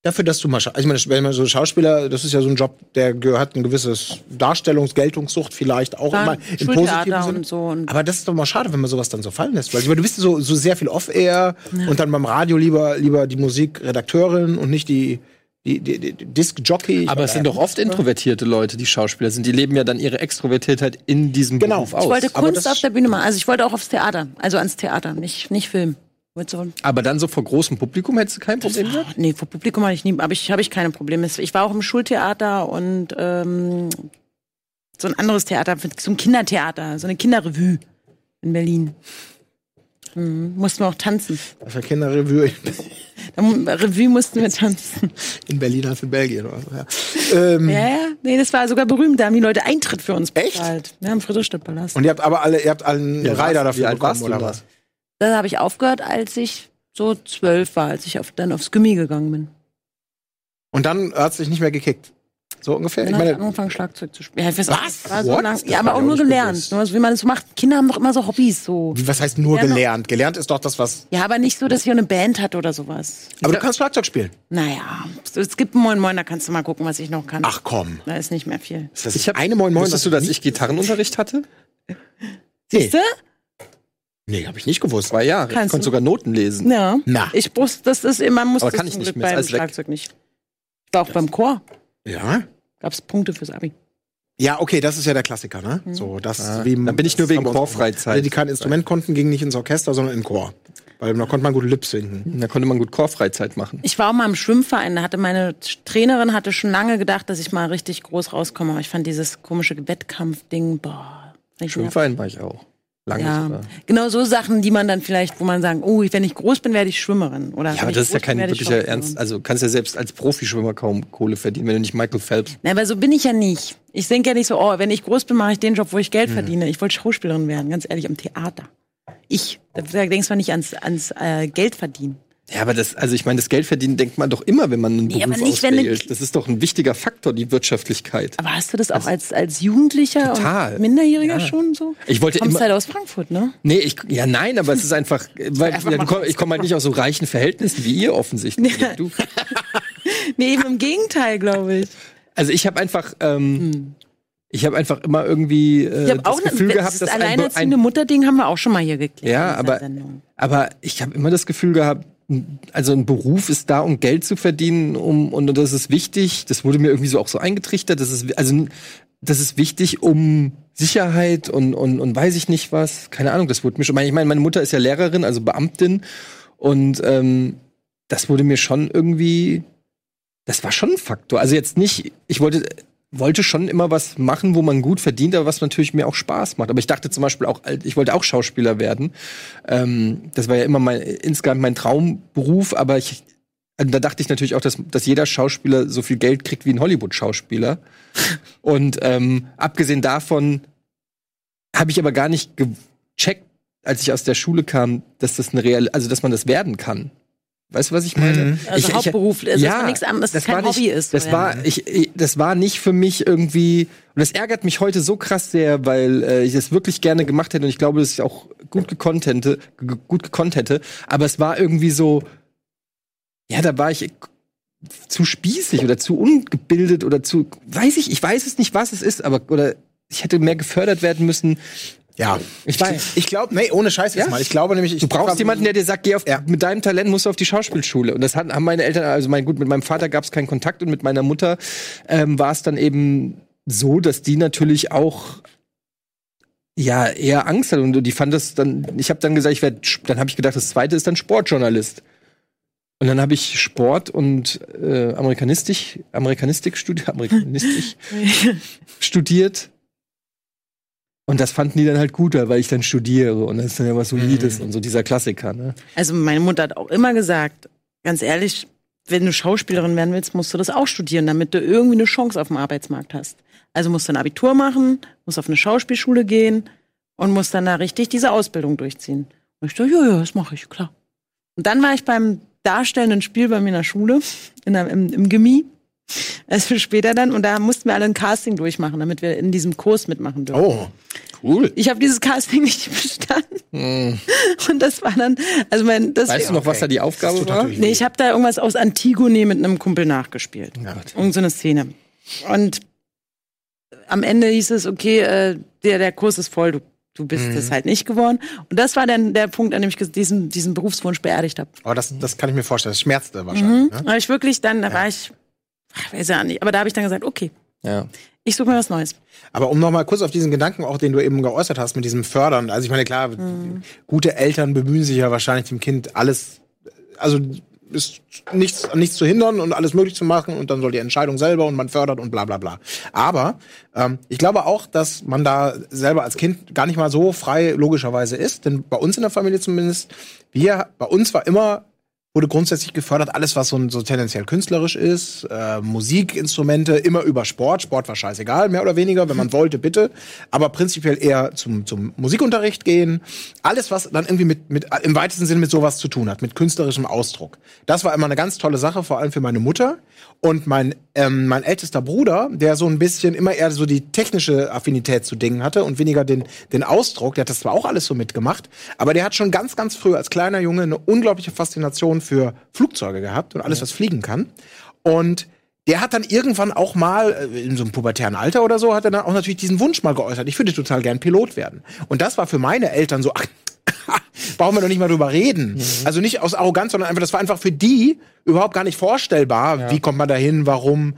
dafür, dass du mal, also ich meine, wenn man so Schauspieler, das ist ja so ein Job, der gehört ein gewisses Darstellungs-, Geltungssucht vielleicht auch Ja, immer im positiven Sinne. und so. Und Aber das ist doch mal schade, wenn man sowas dann so fallen lässt. Weil ich meine, du bist so, so sehr viel off-air und dann beim Radio lieber, lieber die Musikredakteurin und nicht die, die, die, die Disc-Jockey. Aber es sind doch oft introvertierte Leute, die Schauspieler sind. Die leben ja dann ihre Extrovertiertheit in diesem Genau. Beruf aus. ich wollte Kunst auf der Bühne machen. Also ich wollte auch aufs Theater. Also ans Theater, nicht, nicht Film. So, aber dann so vor großem Publikum hättest du kein Problem gehabt? nee, vor Publikum hatte ich nie, aber ich habe ich keine Probleme. Ich war auch im Schultheater und ähm, so ein anderes Theater, so ein Kindertheater, so eine Kinderrevue in Berlin. Mhm, mussten wir auch tanzen. Für Kinderrevue <laughs> Da, Revue mussten wir tanzen. in Berlin als in Belgien oder so. Ja. Ähm, Ja, ja. Nee, das war sogar berühmt. Da haben die Leute Eintritt für uns Echt? bezahlt. Ja, im Friedrichstadtpalast. Und ihr habt aber alle, ihr habt allen Ja, Reiter dafür bekommen, warst du oder was? Da habe ich aufgehört, als ich so zwölf war, als ich auf, dann aufs Gummi gegangen bin. Und dann hat es dich nicht mehr gekickt. So ungefähr? Ich habe ich meine, angefangen, Schlagzeug zu spielen. Ja, ich Was? War so ja, aber ich auch nur gelernt. Nur so, wie man das so macht. Kinder haben doch immer so Hobbys. So. wie- was heißt nur Ja, gelernt? Gelernt ist doch das, was. Ja, aber nicht so, dass ich eine Band hatte oder sowas. Aber du kannst Schlagzeug spielen. Naja, es gibt einen Moin Moin, da kannst du mal gucken, was ich noch kann. Ach komm. Da ist nicht mehr viel. Das Ich hab, eine Moin Moin. Wusstest du, dass ich Gitarrenunterricht hatte? Nee, Siehst du? nee habe ich nicht gewusst. Zwei Jahre. Kannst ich konnte du. sogar Noten lesen. Ja. Na. Ich wusste, das ist immer, man muss Aber das kann ich nicht Glück mehr, ist beim weg. Schlagzeug nicht. Ich war auch beim Chor. Ja? Gab es Punkte fürs Abi. Ja, okay, das ist ja der Klassiker, ne? Mhm. So, das Ah, wie dann bin ich nur wegen Chorfreizeit. Alle, die kein Instrument konnten, gingen nicht ins Orchester, sondern in den Chor. Weil da konnte man gut Lip singen. Da konnte man gut Chorfreizeit machen. Ich war auch mal im Schwimmverein. Da hatte meine Trainerin hatte schon lange gedacht, dass ich mal richtig groß rauskomme. Aber ich fand dieses komische Wettkampfding, boah. Schwimmverein war ich auch. Lange Ja, genau so Sachen, die man dann vielleicht, wo man sagen, oh, wenn ich groß bin, werde ich Schwimmerin. Oder Ja, aber das ist ja kein wirklicher. Ernst. Also kannst ja selbst als Profischwimmer kaum Kohle verdienen, wenn du nicht Michael Phelps. Na, aber so bin ich ja nicht. Ich denke ja nicht so, oh, wenn ich groß bin, mache ich den Job, wo ich. Geld verdiene. Ich wollte Schauspielerin werden, ganz ehrlich, am Theater. Ich. Da denkst du nicht ans, ans äh, Geld verdienen. Ja, aber das, also ich meine, das Geld verdienen denkt man doch immer, wenn man einen Nee, Beruf aber nicht, wenn auswählt. Das ist doch ein wichtiger Faktor, die Wirtschaftlichkeit. Aber hast du das auch als, als Jugendlicher Total. und Minderjähriger Ja. schon so? Ich wollte Du kommst immer- halt aus Frankfurt, ne? Nee, ich, ja, nein, aber es ist einfach, <laughs> weil einfach ja, komm, ich komme halt nicht aus so reichen Verhältnissen wie ihr offensichtlich. <laughs> Ja. Du, Nee, eben im Gegenteil, glaube ich. also ich habe einfach, ähm, ich habe einfach immer irgendwie äh, Hm. Das auch Gefühl ne, gehabt, das dass ein, alleinerziehende ein Mutter-Ding haben wir auch schon mal hier geklärt. Ja, aber-. Aber ich habe immer das Gefühl gehabt, also ein Beruf ist da, um Geld zu verdienen, um und das ist wichtig. Das wurde mir irgendwie so auch so eingetrichtert. Das ist also das ist wichtig, um Sicherheit und und und weiß ich nicht was. Keine Ahnung. Das wurde mir schon. Ich meine, meine Mutter ist ja Lehrerin, also Beamtin und ähm, das wurde mir schon irgendwie. Das war schon ein Faktor. Also jetzt nicht. Ich wollte wollte schon immer was machen, wo man gut verdient, aber was natürlich mir auch Spaß macht. Aber ich dachte zum Beispiel auch, ich wollte auch Schauspieler werden. Ähm, das war ja immer mein, insgesamt mein Traumberuf, aber ich, also da dachte ich natürlich auch, dass, dass jeder Schauspieler so viel Geld kriegt wie ein Hollywood-Schauspieler. <laughs> Und ähm, abgesehen davon habe ich aber gar nicht gecheckt, als ich aus der Schule kam, dass das eine real, also dass man das werden kann. Weißt du, was ich meine? Mhm. Also Hauptberuf, also dass man nichts anderes- das kein war nicht, Hobby ist, Das so, war, ja. ich, ich, das war nicht für mich irgendwie, und das ärgert mich heute so krass sehr, weil äh, ich das wirklich gerne gemacht hätte und ich glaube, dass ich auch gut gekonnt hätte, gut gekonnt hätte, aber es war irgendwie so, ja, da war ich zu spießig oder zu ungebildet oder zu, weiß ich, ich weiß es nicht, was es ist, aber, oder ich hätte mehr gefördert werden müssen. Ja. Ich weiß. Ich glaube, nee, ohne Scheiß jetzt Ja? mal. Ich glaube nämlich, ich Du brauchst jemanden, der dir sagt, geh auf, Ja. mit deinem Talent musst du auf die Schauspielschule. Und das hat, haben meine Eltern, also mein, gut, mit meinem Vater gab es keinen Kontakt und mit meiner Mutter ähm, war es dann eben so, dass die natürlich auch ja eher Angst hat und die fand das dann. Ich habe dann gesagt, ich werde, dann habe ich gedacht, das zweite ist dann Sportjournalist. Und dann habe ich Sport und äh, Amerikanistik, Amerikanistik <laughs> <laughs> studiert, Amerikanistik studiert. Und das fanden die dann halt gut, weil ich dann studiere und das ist dann ja was Solides und so dieser Klassiker, ne? Also meine Mutter hat auch immer gesagt, ganz ehrlich, wenn du Schauspielerin werden willst, musst du das auch studieren, damit du irgendwie eine Chance auf dem Arbeitsmarkt hast. Also musst du ein Abitur machen, musst auf eine Schauspielschule gehen und musst dann da richtig diese Ausbildung durchziehen. Und ich dachte, ja, ja, das mache ich, klar. Und dann war ich beim darstellenden Spiel bei mir in der Schule, in der, im, im Gimmi, also später dann, und da mussten wir alle ein Casting durchmachen, damit wir in diesem Kurs mitmachen dürfen. Oh. Cool. Ich habe dieses Casting nicht <laughs> bestanden. Und das war dann, also mein, das Weißt du noch, was okay. da die Aufgabe war? Nee, ich habe da irgendwas aus Antigone mit einem Kumpel nachgespielt. Ja. Irgend so eine Szene. Und am Ende hieß es, okay, äh, der, der Kurs ist voll, du, du bist es halt nicht geworden. Und das war dann der Punkt, an dem ich diesen, diesen Berufswunsch beerdigt habe. Aber das, das kann ich mir vorstellen. Das schmerzte wahrscheinlich. Ne? Da hab ich wirklich dann, da war ich, ach, weiß ja nicht, aber da habe ich dann gesagt, okay, Ja. ich suche mir was Neues. Aber um noch mal kurz auf diesen Gedanken, auch den du eben geäußert hast, mit diesem Fördern. Also ich meine, klar, gute Eltern bemühen sich ja wahrscheinlich dem Kind alles, also ist nichts, nichts zu hindern und alles möglich zu machen und dann soll die Entscheidung selber und man fördert und bla bla bla. Aber ähm, ich glaube auch, dass man da selber als Kind gar nicht mal so frei logischerweise ist. Denn bei uns in der Familie zumindest, wir, bei uns war immer wurde grundsätzlich gefördert, alles, was so, so tendenziell künstlerisch ist, äh, Musikinstrumente, immer über Sport. Sport war scheißegal, mehr oder weniger, wenn man wollte, bitte. Aber prinzipiell eher zum, zum Musikunterricht gehen. Alles, was dann irgendwie mit, mit, im weitesten Sinne mit sowas zu tun hat, mit künstlerischem Ausdruck. Das war immer eine ganz tolle Sache, vor allem für meine Mutter. Und mein, ähm, mein ältester Bruder, der so ein bisschen immer eher so die technische Affinität zu Dingen hatte und weniger den, den Ausdruck, der hat das zwar auch alles so mitgemacht, aber der hat schon ganz, ganz früh als kleiner Junge eine unglaubliche Faszination für Flugzeuge gehabt und alles, was fliegen kann. Und der hat dann irgendwann auch mal, äh, in so einem pubertären Alter oder so, hat er dann auch natürlich diesen Wunsch mal geäußert. Ich würde total gern Pilot werden. Und das war für meine Eltern so, ach, <laughs> brauchen wir doch nicht mal drüber reden. Also nicht aus Arroganz, sondern einfach, das war einfach für die überhaupt gar nicht vorstellbar. Wie kommt man da hin? Warum?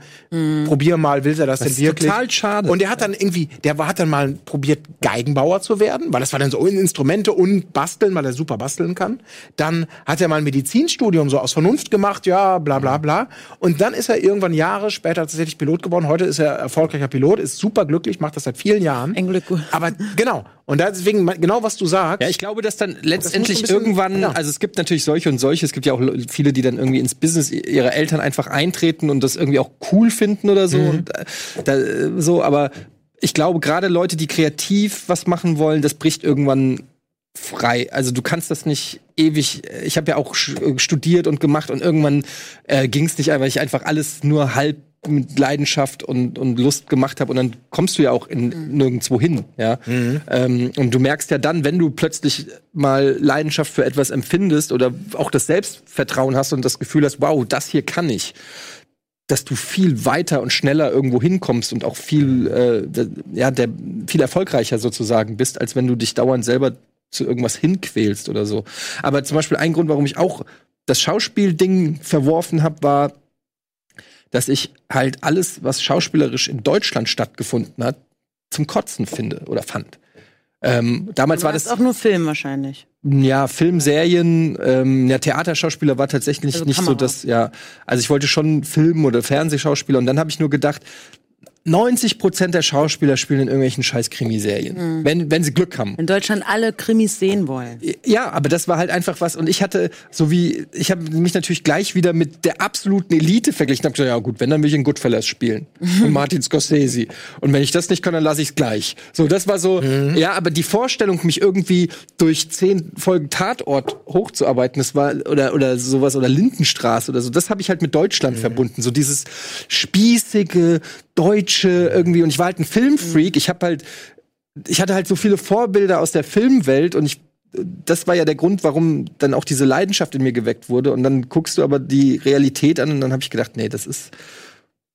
Probier mal, will er das, denn ist wirklich? total schade. Und der hat dann irgendwie, der war, hat dann mal probiert, Geigenbauer zu werden, weil das war dann so in Instrumente und basteln, weil er super basteln kann. Dann hat er mal ein Medizinstudium so aus Vernunft gemacht, ja, bla bla bla. Und dann ist er irgendwann Jahre später tatsächlich Pilot geworden. Heute ist er erfolgreicher Pilot, ist super glücklich, macht das seit vielen Jahren. Ein Glück. Aber genau. Und deswegen, genau was du sagst. Ja, ich glaube, dass dann letztendlich bisschen- irgendwann, ja. also es gibt natürlich solche und solche, es gibt ja auch le- viele, die dann irgendwie ins Business ihrer Eltern einfach eintreten und das irgendwie auch cool finden oder so. Und, äh, da, äh, so, aber ich glaube, gerade Leute, die kreativ was machen wollen, das bricht irgendwann frei. Also du kannst das nicht ewig. Ich habe ja auch sch- studiert und gemacht und irgendwann äh, ging es nicht, weil ich einfach alles nur halb mit Leidenschaft und, und Lust gemacht habe und dann kommst du ja auch in, nirgendwo hin, ja. Ähm, und du merkst ja dann, wenn du plötzlich mal Leidenschaft für etwas empfindest oder auch das Selbstvertrauen hast und das Gefühl hast, wow, das hier kann ich, dass du viel weiter und schneller irgendwo hinkommst und auch viel, äh, ja, der, viel erfolgreicher sozusagen bist, als wenn du dich dauernd selber zu irgendwas hinquälst oder so. Aber zum Beispiel ein Grund, warum ich auch das Schauspielding verworfen habe, war, dass ich halt alles, was schauspielerisch in Deutschland stattgefunden hat, zum Kotzen finde oder fand. Ähm, damals war das auch nur Film wahrscheinlich. ja, Film, Serien, ähm, ja, Theaterschauspieler war tatsächlich Also nicht so Kamera. das, ja. Also ich wollte schon Film- oder Fernsehschauspieler und dann habe ich nur gedacht, 90 Prozent der Schauspieler spielen in irgendwelchen scheiß Krimiserien, wenn, wenn sie Glück haben. In Deutschland alle Krimis sehen wollen. Ja, aber das war halt einfach was. Und ich hatte, so wie, ich habe mich natürlich gleich wieder mit der absoluten Elite verglichen. Hab gesagt, ja gut, wenn, dann will ich in Goodfellas spielen. <laughs> Und Martin Scorsese. Und wenn ich das nicht kann, dann lasse ich es gleich. So, das war so, ja, aber die Vorstellung, mich irgendwie durch zehn Folgen Tatort hochzuarbeiten, das war, oder, oder sowas, oder Lindenstraße oder so, das habe ich halt mit Deutschland verbunden. So dieses spießige, deutsche irgendwie. Und ich war halt ein Filmfreak. Ich habe halt, ich hatte halt so viele Vorbilder aus der Filmwelt und ich das war ja der Grund, warum dann auch diese Leidenschaft in mir geweckt wurde. Und dann guckst du aber die Realität an und dann habe ich gedacht, nee, das ist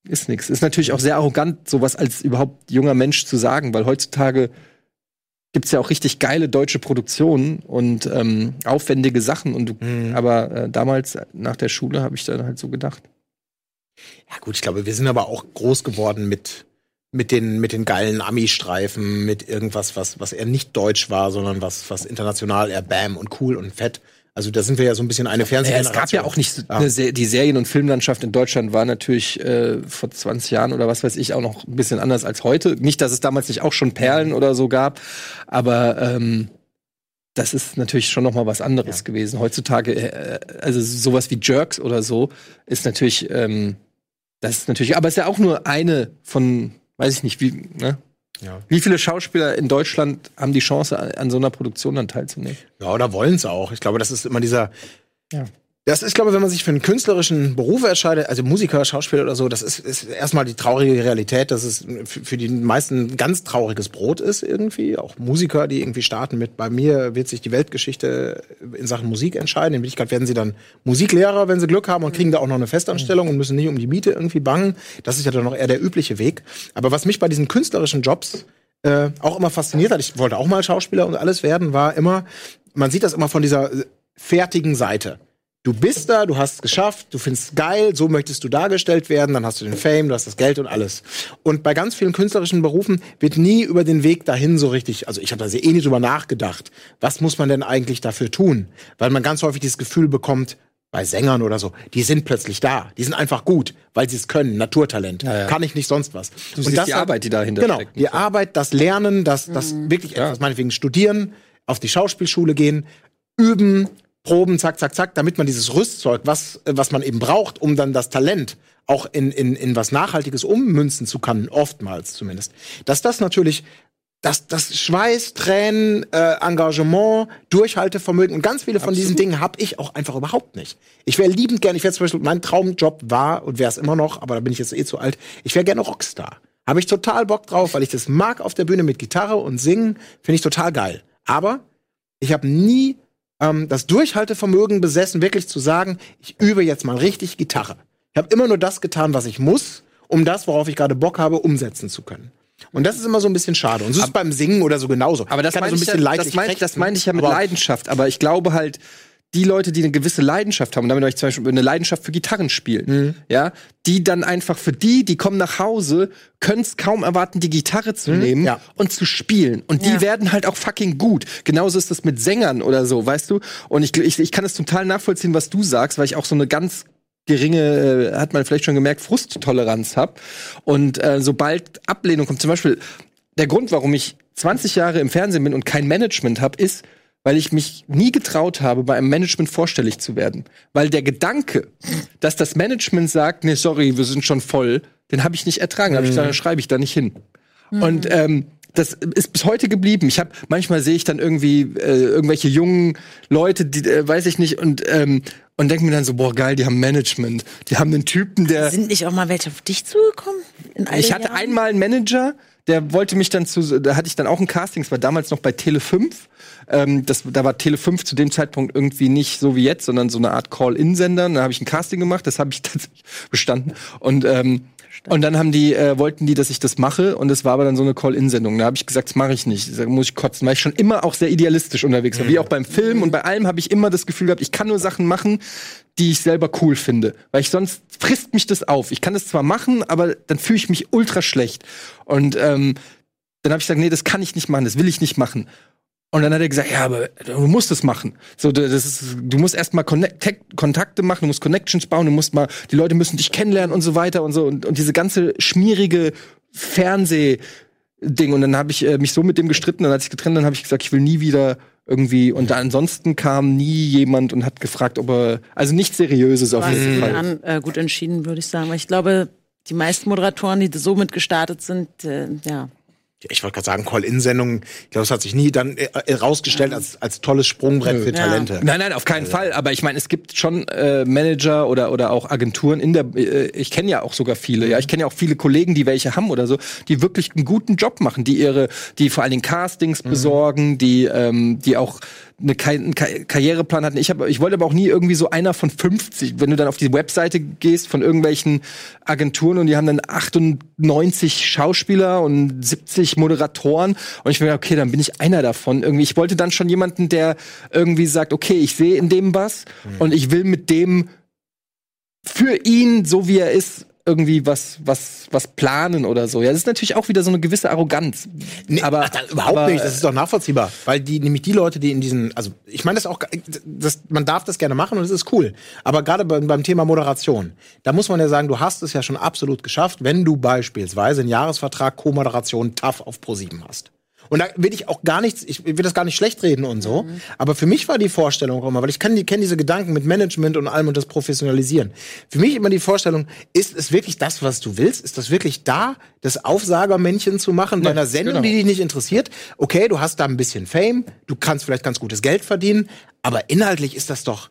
ist nix. Ist natürlich auch sehr arrogant, sowas als überhaupt junger Mensch zu sagen, weil heutzutage gibt's ja auch richtig geile deutsche Produktionen und ähm, aufwendige Sachen. Und du, aber äh, damals nach der Schule habe ich dann halt so gedacht. Ja gut, ich glaube, wir sind aber auch groß geworden mit mit den mit den geilen Ami-Streifen, mit irgendwas, was was eher nicht deutsch war, sondern was was international eher bam und cool und fett Also da sind wir ja so ein bisschen eine Ja, Fernsehgeneration. es gab ja auch nicht so Ja. eine Se die Serien- und Filmlandschaft in Deutschland war natürlich äh, vor 20 Jahren oder was weiß ich auch noch ein bisschen anders als heute. Nicht, dass es damals nicht auch schon Perlen oder so gab, aber ähm, das ist natürlich schon noch mal was anderes gewesen. Heutzutage, äh, also sowas wie Jerks oder so, ist natürlich, ähm, das ist natürlich, aber es ist ja auch nur eine von, weiß ich nicht, wie, ne? Ja. Wie viele Schauspieler in Deutschland haben die Chance, an, an so einer Produktion dann teilzunehmen? Ja, oder wollen es auch. Ich glaube, das ist immer dieser. Ja. Das ist, glaube ich, wenn man sich für einen künstlerischen Beruf entscheidet, also Musiker, Schauspieler oder so, das ist, ist erstmal die traurige Realität, dass es für, die meisten ganz trauriges Brot ist irgendwie. Auch Musiker, die irgendwie starten mit, bei mir wird sich die Weltgeschichte in Sachen Musik entscheiden. In Wirklichkeit werden sie dann Musiklehrer, wenn sie Glück haben und kriegen da auch noch eine Festanstellung und müssen nicht um die Miete irgendwie bangen. Das ist ja dann noch eher der übliche Weg. Aber was mich bei diesen künstlerischen Jobs äh, auch immer fasziniert hat, ich wollte auch mal Schauspieler und alles werden, war immer, man sieht das immer von dieser äh, fertigen Seite. Du bist da, du hast es geschafft, du findest es geil, so möchtest du dargestellt werden, dann hast du den Fame, du hast das Geld und alles. Und bei ganz vielen künstlerischen Berufen wird nie über den Weg dahin so richtig, also ich habe da sehr eh nicht drüber nachgedacht, was muss man denn eigentlich dafür tun? Weil man ganz häufig dieses Gefühl bekommt, bei Sängern oder so, die sind plötzlich da, die sind einfach gut, weil sie es können, Naturtalent, ja. kann ich nicht sonst was. Du siehst die hat- Arbeit, die dahinter genau, steckt. Die Arbeit, das Lernen, das, das wirklich etwas meinetwegen studieren, auf die Schauspielschule gehen, üben, proben, zack, zack, zack, damit man dieses Rüstzeug, was, was man eben braucht, um dann das Talent auch in, in, in was Nachhaltiges ummünzen zu können, oftmals zumindest. Dass das natürlich das, das Schweiß, Tränen, äh, Engagement, Durchhaltevermögen und ganz viele von diesen Dingen habe ich auch einfach überhaupt nicht. Ich wäre liebend gern, ich wäre zum Beispiel, mein Traumjob war und wäre es immer noch, aber da bin ich jetzt eh zu alt, ich wäre gerne Rockstar. Habe ich total Bock drauf, weil ich das mag auf der Bühne mit Gitarre und Singen, finde ich total geil. Aber ich habe nie ähm, das Durchhaltevermögen besessen, wirklich zu sagen, ich übe jetzt mal richtig Gitarre. Ich habe immer nur das getan, was ich muss, um das, worauf ich gerade Bock habe, umsetzen zu können. Und das ist immer so ein bisschen schade. Und so ist es beim Singen oder so genauso. Aber das kann meine so ein ich, bisschen ja, das meine ich ja mit aber- Leidenschaft. Aber ich glaube halt, die Leute, die eine gewisse Leidenschaft haben, und damit habe ich zum Beispiel eine Leidenschaft für Gitarren spielen, Mhm. ja, die dann einfach für die, die kommen nach Hause, können es kaum erwarten, die Gitarre zu nehmen Mhm. ja. und zu spielen. Und die Ja. werden halt auch fucking gut. Genauso ist das mit Sängern oder so, weißt du? Und ich, ich, ich kann es total nachvollziehen, was du sagst, weil ich auch so eine ganz geringe, äh, hat man vielleicht schon gemerkt, Frusttoleranz habe. Und äh, sobald Ablehnung kommt, zum Beispiel der Grund, warum ich 20 Jahre im Fernsehen bin und kein Management habe, ist, weil ich mich nie getraut habe, bei einem Management vorstellig zu werden. Weil der Gedanke, dass das Management sagt, nee, sorry, wir sind schon voll, den habe ich nicht ertragen. Da hab ich gesagt, dann schreibe ich da nicht hin. Und ähm, das ist bis heute geblieben. Ich habe manchmal sehe ich dann irgendwie äh, irgendwelche jungen Leute, die äh, weiß ich nicht und ähm, und denke mir dann so, boah geil, die haben Management, die haben einen Typen, der Sind nicht auch mal welche auf dich zugekommen? Ich hatte Jahren? einmal einen Manager, der wollte mich dann zu, da hatte ich dann auch ein Casting, das war damals noch bei Tele 5. Ähm, das, da war Tele 5 zu dem Zeitpunkt irgendwie nicht so wie jetzt, sondern so eine Art Call-In-Sender. Da habe ich ein Casting gemacht, das habe ich <laughs> tatsächlich bestanden. Und ähm, und dann haben die, äh, wollten die, dass ich das mache, und das war aber dann so eine Call-In-Sendung. Da habe ich gesagt, das mache ich nicht. Da muss ich kotzen, weil ich schon immer auch sehr idealistisch unterwegs war. Wie auch beim Film und bei allem habe ich immer das Gefühl gehabt, ich kann nur Sachen machen, die ich selber cool finde. Weil ich sonst frisst mich das auf. Ich kann das zwar machen, aber dann fühle ich mich ultra schlecht. Und ähm, dann habe ich gesagt, nee, das kann ich nicht machen, das will ich nicht machen. Und dann hat er gesagt, ja, aber du musst es machen. So, das ist, du musst erstmal Kontakte machen, du musst Connections bauen, du musst mal, die Leute müssen dich kennenlernen und so weiter und so. Und, und diese ganze schmierige Fernsehding. Und dann habe ich äh, mich so mit dem gestritten, dann hat sich getrennt, dann habe ich gesagt, ich will nie wieder irgendwie. Und ansonsten kam nie jemand und hat gefragt, ob er, also nichts Seriöses auf jeden Fall. an äh, gut entschieden, würde ich sagen. Weil ich glaube, die meisten Moderatoren, die so mit gestartet sind, äh, ja. Ich wollte gerade sagen, Call-In-Sendungen, ich glaube, es hat sich nie dann äh, herausgestellt als, als tolles Sprungbrett für Ja. Talente. Nein, nein, auf keinen Fall. Aber ich meine, es gibt schon äh, Manager oder oder auch Agenturen in der. Äh, ich kenne ja auch sogar viele. Ja, ich kenne ja auch viele Kollegen, die welche haben oder so, die wirklich einen guten Job machen, die ihre, die vor allen Dingen Castings besorgen, die ähm, die auch eine Ka einen Ka Karriereplan hatten. Ich habe, ich wollte aber auch nie irgendwie so einer von 50. Wenn du dann auf die Webseite gehst von irgendwelchen Agenturen und die haben dann 98 Schauspieler und 70 Moderatoren und ich mir okay, dann bin ich einer davon. Irgendwie, ich wollte dann schon jemanden, der irgendwie sagt, okay, ich sehe in dem was und ich will mit dem für ihn, so wie er ist, irgendwie was, was, was planen oder so. Ja, das ist natürlich auch wieder so eine gewisse Arroganz. Nee, aber ach, überhaupt aber, nicht. Das ist doch nachvollziehbar, weil die nämlich die Leute, die in diesen, also ich meine das auch, das, man darf das gerne machen und es ist cool. Aber gerade beim, beim Thema Moderation, da muss man ja sagen, du hast es ja schon absolut geschafft, wenn du beispielsweise einen Jahresvertrag Co-Moderation tough auf Pro7 hast. Und da will ich auch gar nichts, ich will das gar nicht schlecht reden und so. Mhm. Aber für mich war die Vorstellung immer, weil ich kenne kenn diese Gedanken mit Management und allem und das Professionalisieren. Für mich immer die Vorstellung, ist es wirklich das, was du willst? Ist das wirklich da, das Aufsagermännchen zu machen bei einer Sendung, genau. die dich nicht interessiert? Okay, du hast da ein bisschen Fame, du kannst vielleicht ganz gutes Geld verdienen, aber inhaltlich ist das doch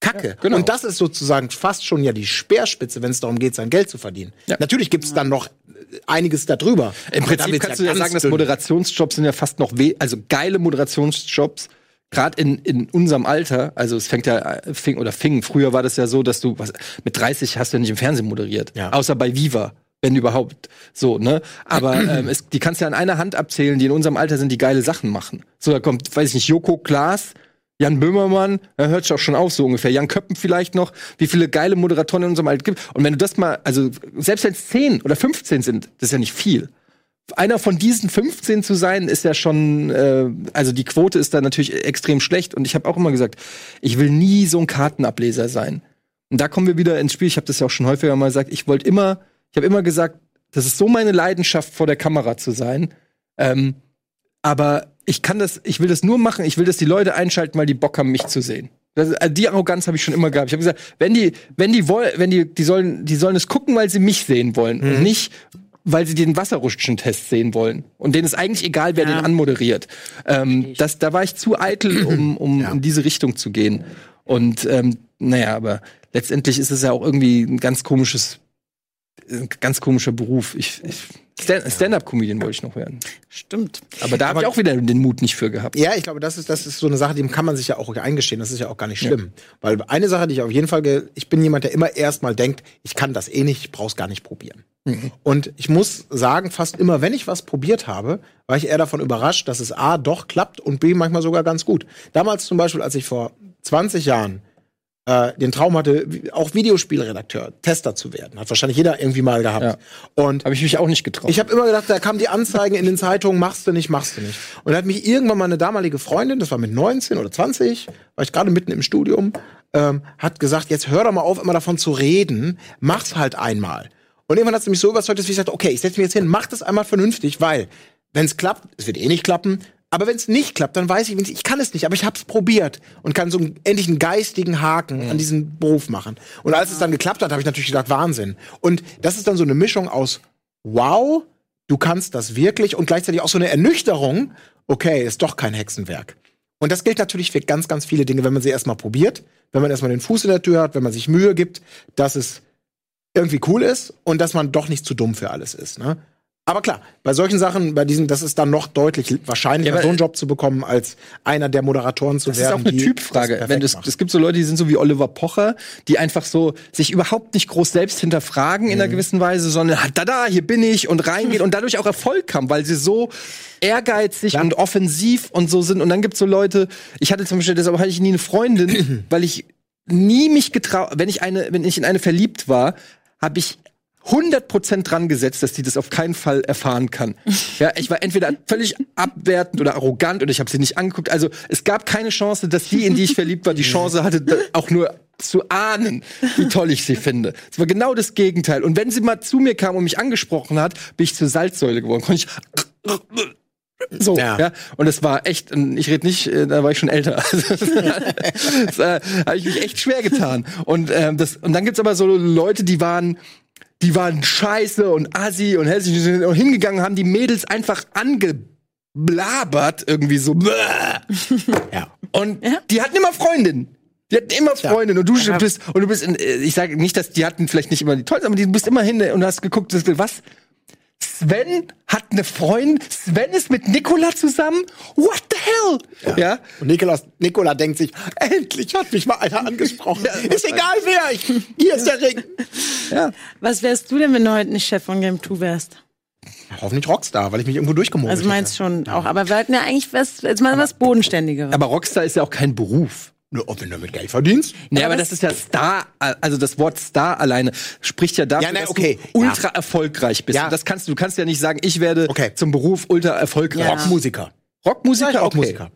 Kacke. Ja, genau. Und das ist sozusagen fast schon ja die Speerspitze, wenn es darum geht, sein Geld zu verdienen. Ja. Natürlich gibt es dann noch einiges darüber. Im Prinzip kannst du ja sagen, dass. Moderationsjobs sind ja fast noch weh, also geile Moderationsjobs. Gerade in, in unserem Alter, also es fängt ja, äh, fing oder fing, früher war das ja so, dass du, was, mit 30 hast du ja nicht im Fernsehen moderiert. Ja. Außer bei Viva, wenn überhaupt. So, ne? Aber <clears throat> ähm, es, die kannst du ja an einer Hand abzählen, die in unserem Alter sind, die geile Sachen machen. So, da kommt, weiß ich nicht, Joko Klaas, Jan Böhmermann, da hört auch schon auf so ungefähr. Jan Köppen vielleicht noch, wie viele geile Moderatoren in unserem Alter gibt. Und wenn du das mal, also selbst wenn es 10 oder 15 sind, das ist ja nicht viel. Einer von diesen 15 zu sein, ist ja schon, äh, also die Quote ist da natürlich extrem schlecht. Und ich habe auch immer gesagt, ich will nie so ein Kartenableser sein. Und da kommen wir wieder ins Spiel. Ich habe das ja auch schon häufiger mal gesagt. Ich wollte immer, ich habe immer gesagt, das ist so meine Leidenschaft, vor der Kamera zu sein. Ähm, aber ich kann das, ich will das nur machen, ich will, dass die Leute einschalten, weil die Bock haben, mich zu sehen. Das, äh, die Arroganz habe ich schon immer gehabt. Ich habe gesagt, wenn die, wenn die wollen, wenn die, die sollen, die sollen es gucken, weil sie mich sehen wollen und nicht, weil sie den Wasserrutschen-Test sehen wollen. Und denen ist eigentlich egal, wer Ja. den anmoderiert. Ähm, das, da war ich zu eitel, um, um Ja. in diese Richtung zu gehen. Und ähm, naja, aber letztendlich ist es ja auch irgendwie ein ganz komisches, ein ganz komischer Beruf. Ich, ich Stand- Stand-up-Comedian wollte ich noch werden. Stimmt. Aber da habe ich auch wieder den Mut nicht für gehabt. Ja, ich glaube, das ist, das ist so eine Sache, die kann man sich ja auch eingestehen. Das ist ja auch gar nicht schlimm. Weil eine Sache, die ich auf jeden Fall, ich bin jemand, der immer erstmal denkt, ich kann das eh nicht, ich brauch's gar nicht probieren. Und ich muss sagen, fast immer, wenn ich was probiert habe, war ich eher davon überrascht, dass es A, doch klappt und B, manchmal sogar ganz gut. Damals zum Beispiel, als ich vor 20 Jahren äh, den Traum hatte, auch Videospielredakteur, Tester zu werden. Hat wahrscheinlich jeder irgendwie mal gehabt. Ja. Und Habe ich mich auch nicht getraut. ich habe immer gedacht, da kamen die Anzeigen in den Zeitungen, machst du nicht, machst du nicht. Und da hat mich irgendwann mal eine damalige Freundin, das war mit 19 oder 20, war ich gerade mitten im Studium, ähm, hat gesagt, jetzt hör doch mal auf, immer davon zu reden, mach's halt einmal. Und irgendwann hat sie mich so überzeugt, dass ich gesagt okay, ich setze mich jetzt hin, mach das einmal vernünftig, weil, wenn es klappt, es wird eh nicht klappen, aber wenn es nicht klappt, dann weiß ich, ich kann es nicht, aber ich habe es probiert und kann so einen, endlich einen geistigen Haken an diesen Beruf machen. Und als es dann geklappt hat, habe ich natürlich gedacht, Wahnsinn. Und das ist dann so eine Mischung aus wow, du kannst das wirklich und gleichzeitig auch so eine Ernüchterung, okay, ist doch kein Hexenwerk. Und das gilt natürlich für ganz, ganz viele Dinge, wenn man sie erstmal probiert, wenn man erstmal den Fuß in der Tür hat, wenn man sich Mühe gibt, dass es irgendwie cool ist und dass man doch nicht zu dumm für alles ist. Ne? Aber klar, bei solchen Sachen, bei diesen, das ist dann noch deutlich wahrscheinlicher, Ja, so einen Job zu bekommen, als einer der Moderatoren zu Das ist werden. auch eine Typfrage. das Wenn es, gibt so Leute, die sind so wie Oliver Pocher, die einfach so sich überhaupt nicht groß selbst hinterfragen in einer gewissen Weise, sondern "Ah, da da, hier bin ich und reingehen und dadurch auch Erfolg haben, weil sie so ehrgeizig und offensiv und so sind. Und dann gibt's so Leute, ich hatte zum Beispiel, deshalb hatte ich nie eine Freundin, <clears throat> weil ich nie mich getraut, wenn ich eine, wenn ich in eine verliebt war, habe ich 100% dran gesetzt, dass die das auf keinen Fall erfahren kann. <laughs> Ja, ich war entweder völlig abwertend oder arrogant und ich habe sie nicht angeguckt. Also es gab keine Chance, dass die, in die ich verliebt war, die <laughs> Chance hatte, auch nur zu ahnen, wie toll ich sie finde. Es war genau das Gegenteil. Und wenn sie mal zu mir kam und mich angesprochen hat, bin ich zur Salzsäule geworden. Konnte ich <laughs> so, Ja. ja. Und es war echt, ich rede nicht, äh, da war ich schon älter. das äh, habe ich mich echt schwer getan. Und, ähm, das, und dann gibt's aber so Leute, die waren, die waren scheiße und assi und hässlich auch hingegangen, haben die Mädels einfach angeblabert, irgendwie so. Bäh. <laughs> ja. Und die hatten immer Freundinnen. Die hatten immer Freundinnen und du Ja. bist und du bist in, äh, ich sage nicht, dass die hatten vielleicht nicht immer die tollsten, aber du bist immer hin und hast geguckt, das- was Sven hat eine Freundin, Sven ist mit Nicola zusammen? What the hell? Ja. Und Nikolaus, Nikola denkt sich, endlich hat mich mal einer angesprochen. ist egal wer, ich, hier ist der Ring. Ja. Was wärst du denn, wenn du heute nicht Chef von Game 2 wärst? Hoffentlich Rockstar, weil ich mich irgendwo durchgemogelt Also meinst schon auch. Aber wir hatten ja eigentlich was, jetzt mal was Bodenständigeres. Aber Rockstar ist ja auch kein Beruf. Ne, ob wenn du damit Geld verdienst. Nee, aber das ist ja Star, also das Wort Star alleine spricht ja dafür, Ja, nein, dass okay, du ja. ultra erfolgreich bist. Ja. Und das kannst du, du kannst ja nicht sagen, ich werde Okay. zum Beruf ultra erfolgreich. Ja. Rockmusiker. Rockmusiker, okay. Rockmusiker.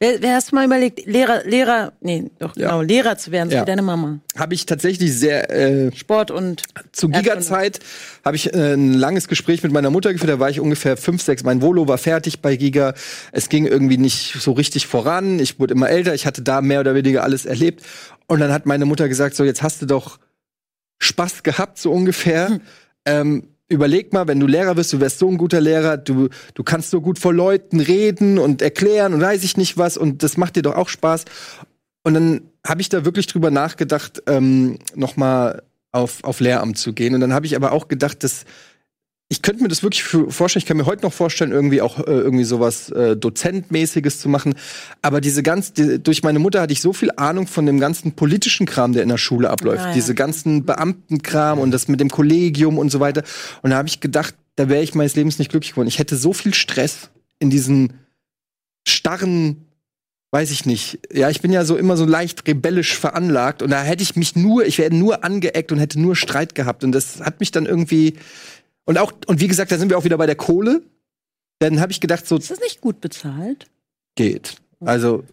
Wer, wer hast du mal überlegt, Lehrer, Lehrer, nee, doch, Ja. genau, Lehrer zu werden, so Ja. wie deine Mama? Habe ich tatsächlich sehr äh, Sport und zu. Giga-Zeit habe ich äh, ein langes Gespräch mit meiner Mutter geführt. Da war ich ungefähr fünf, sechs. Mein Volo war fertig bei Giga. Es ging irgendwie nicht so richtig voran. Ich wurde immer älter. Ich hatte da mehr oder weniger alles erlebt. Und dann hat meine Mutter gesagt: So, jetzt hast du doch Spaß gehabt, so ungefähr. Ähm, überleg mal, wenn du Lehrer wirst, du wärst so ein guter Lehrer, du, du kannst so gut vor Leuten reden und erklären und weiß ich nicht was und das macht dir doch auch Spaß. Und dann habe ich da wirklich drüber nachgedacht, ähm, nochmal auf, auf Lehramt zu gehen. Und dann habe ich aber auch gedacht, dass ich könnte mir das wirklich vorstellen, ich kann mir heute noch vorstellen, irgendwie auch äh, irgendwie sowas äh, Dozentmäßiges zu machen. Aber diese ganz, die, durch meine Mutter hatte ich so viel Ahnung von dem ganzen politischen Kram, der in der Schule abläuft. Ah, ja. Diese ganzen Beamtenkram und das mit dem Kollegium und so weiter. Und da habe ich gedacht, da wäre ich meines Lebens nicht glücklich geworden. Ich hätte so viel Stress in diesen starren weiß ich nicht. Ja, ich bin ja so immer so leicht rebellisch veranlagt und da hätte ich mich nur, ich wäre nur angeeckt und hätte nur Streit gehabt und das hat mich dann irgendwie und auch und wie gesagt, da sind wir auch wieder bei der Kohle. Dann habe ich gedacht, so ist das nicht gut bezahlt? geht. Also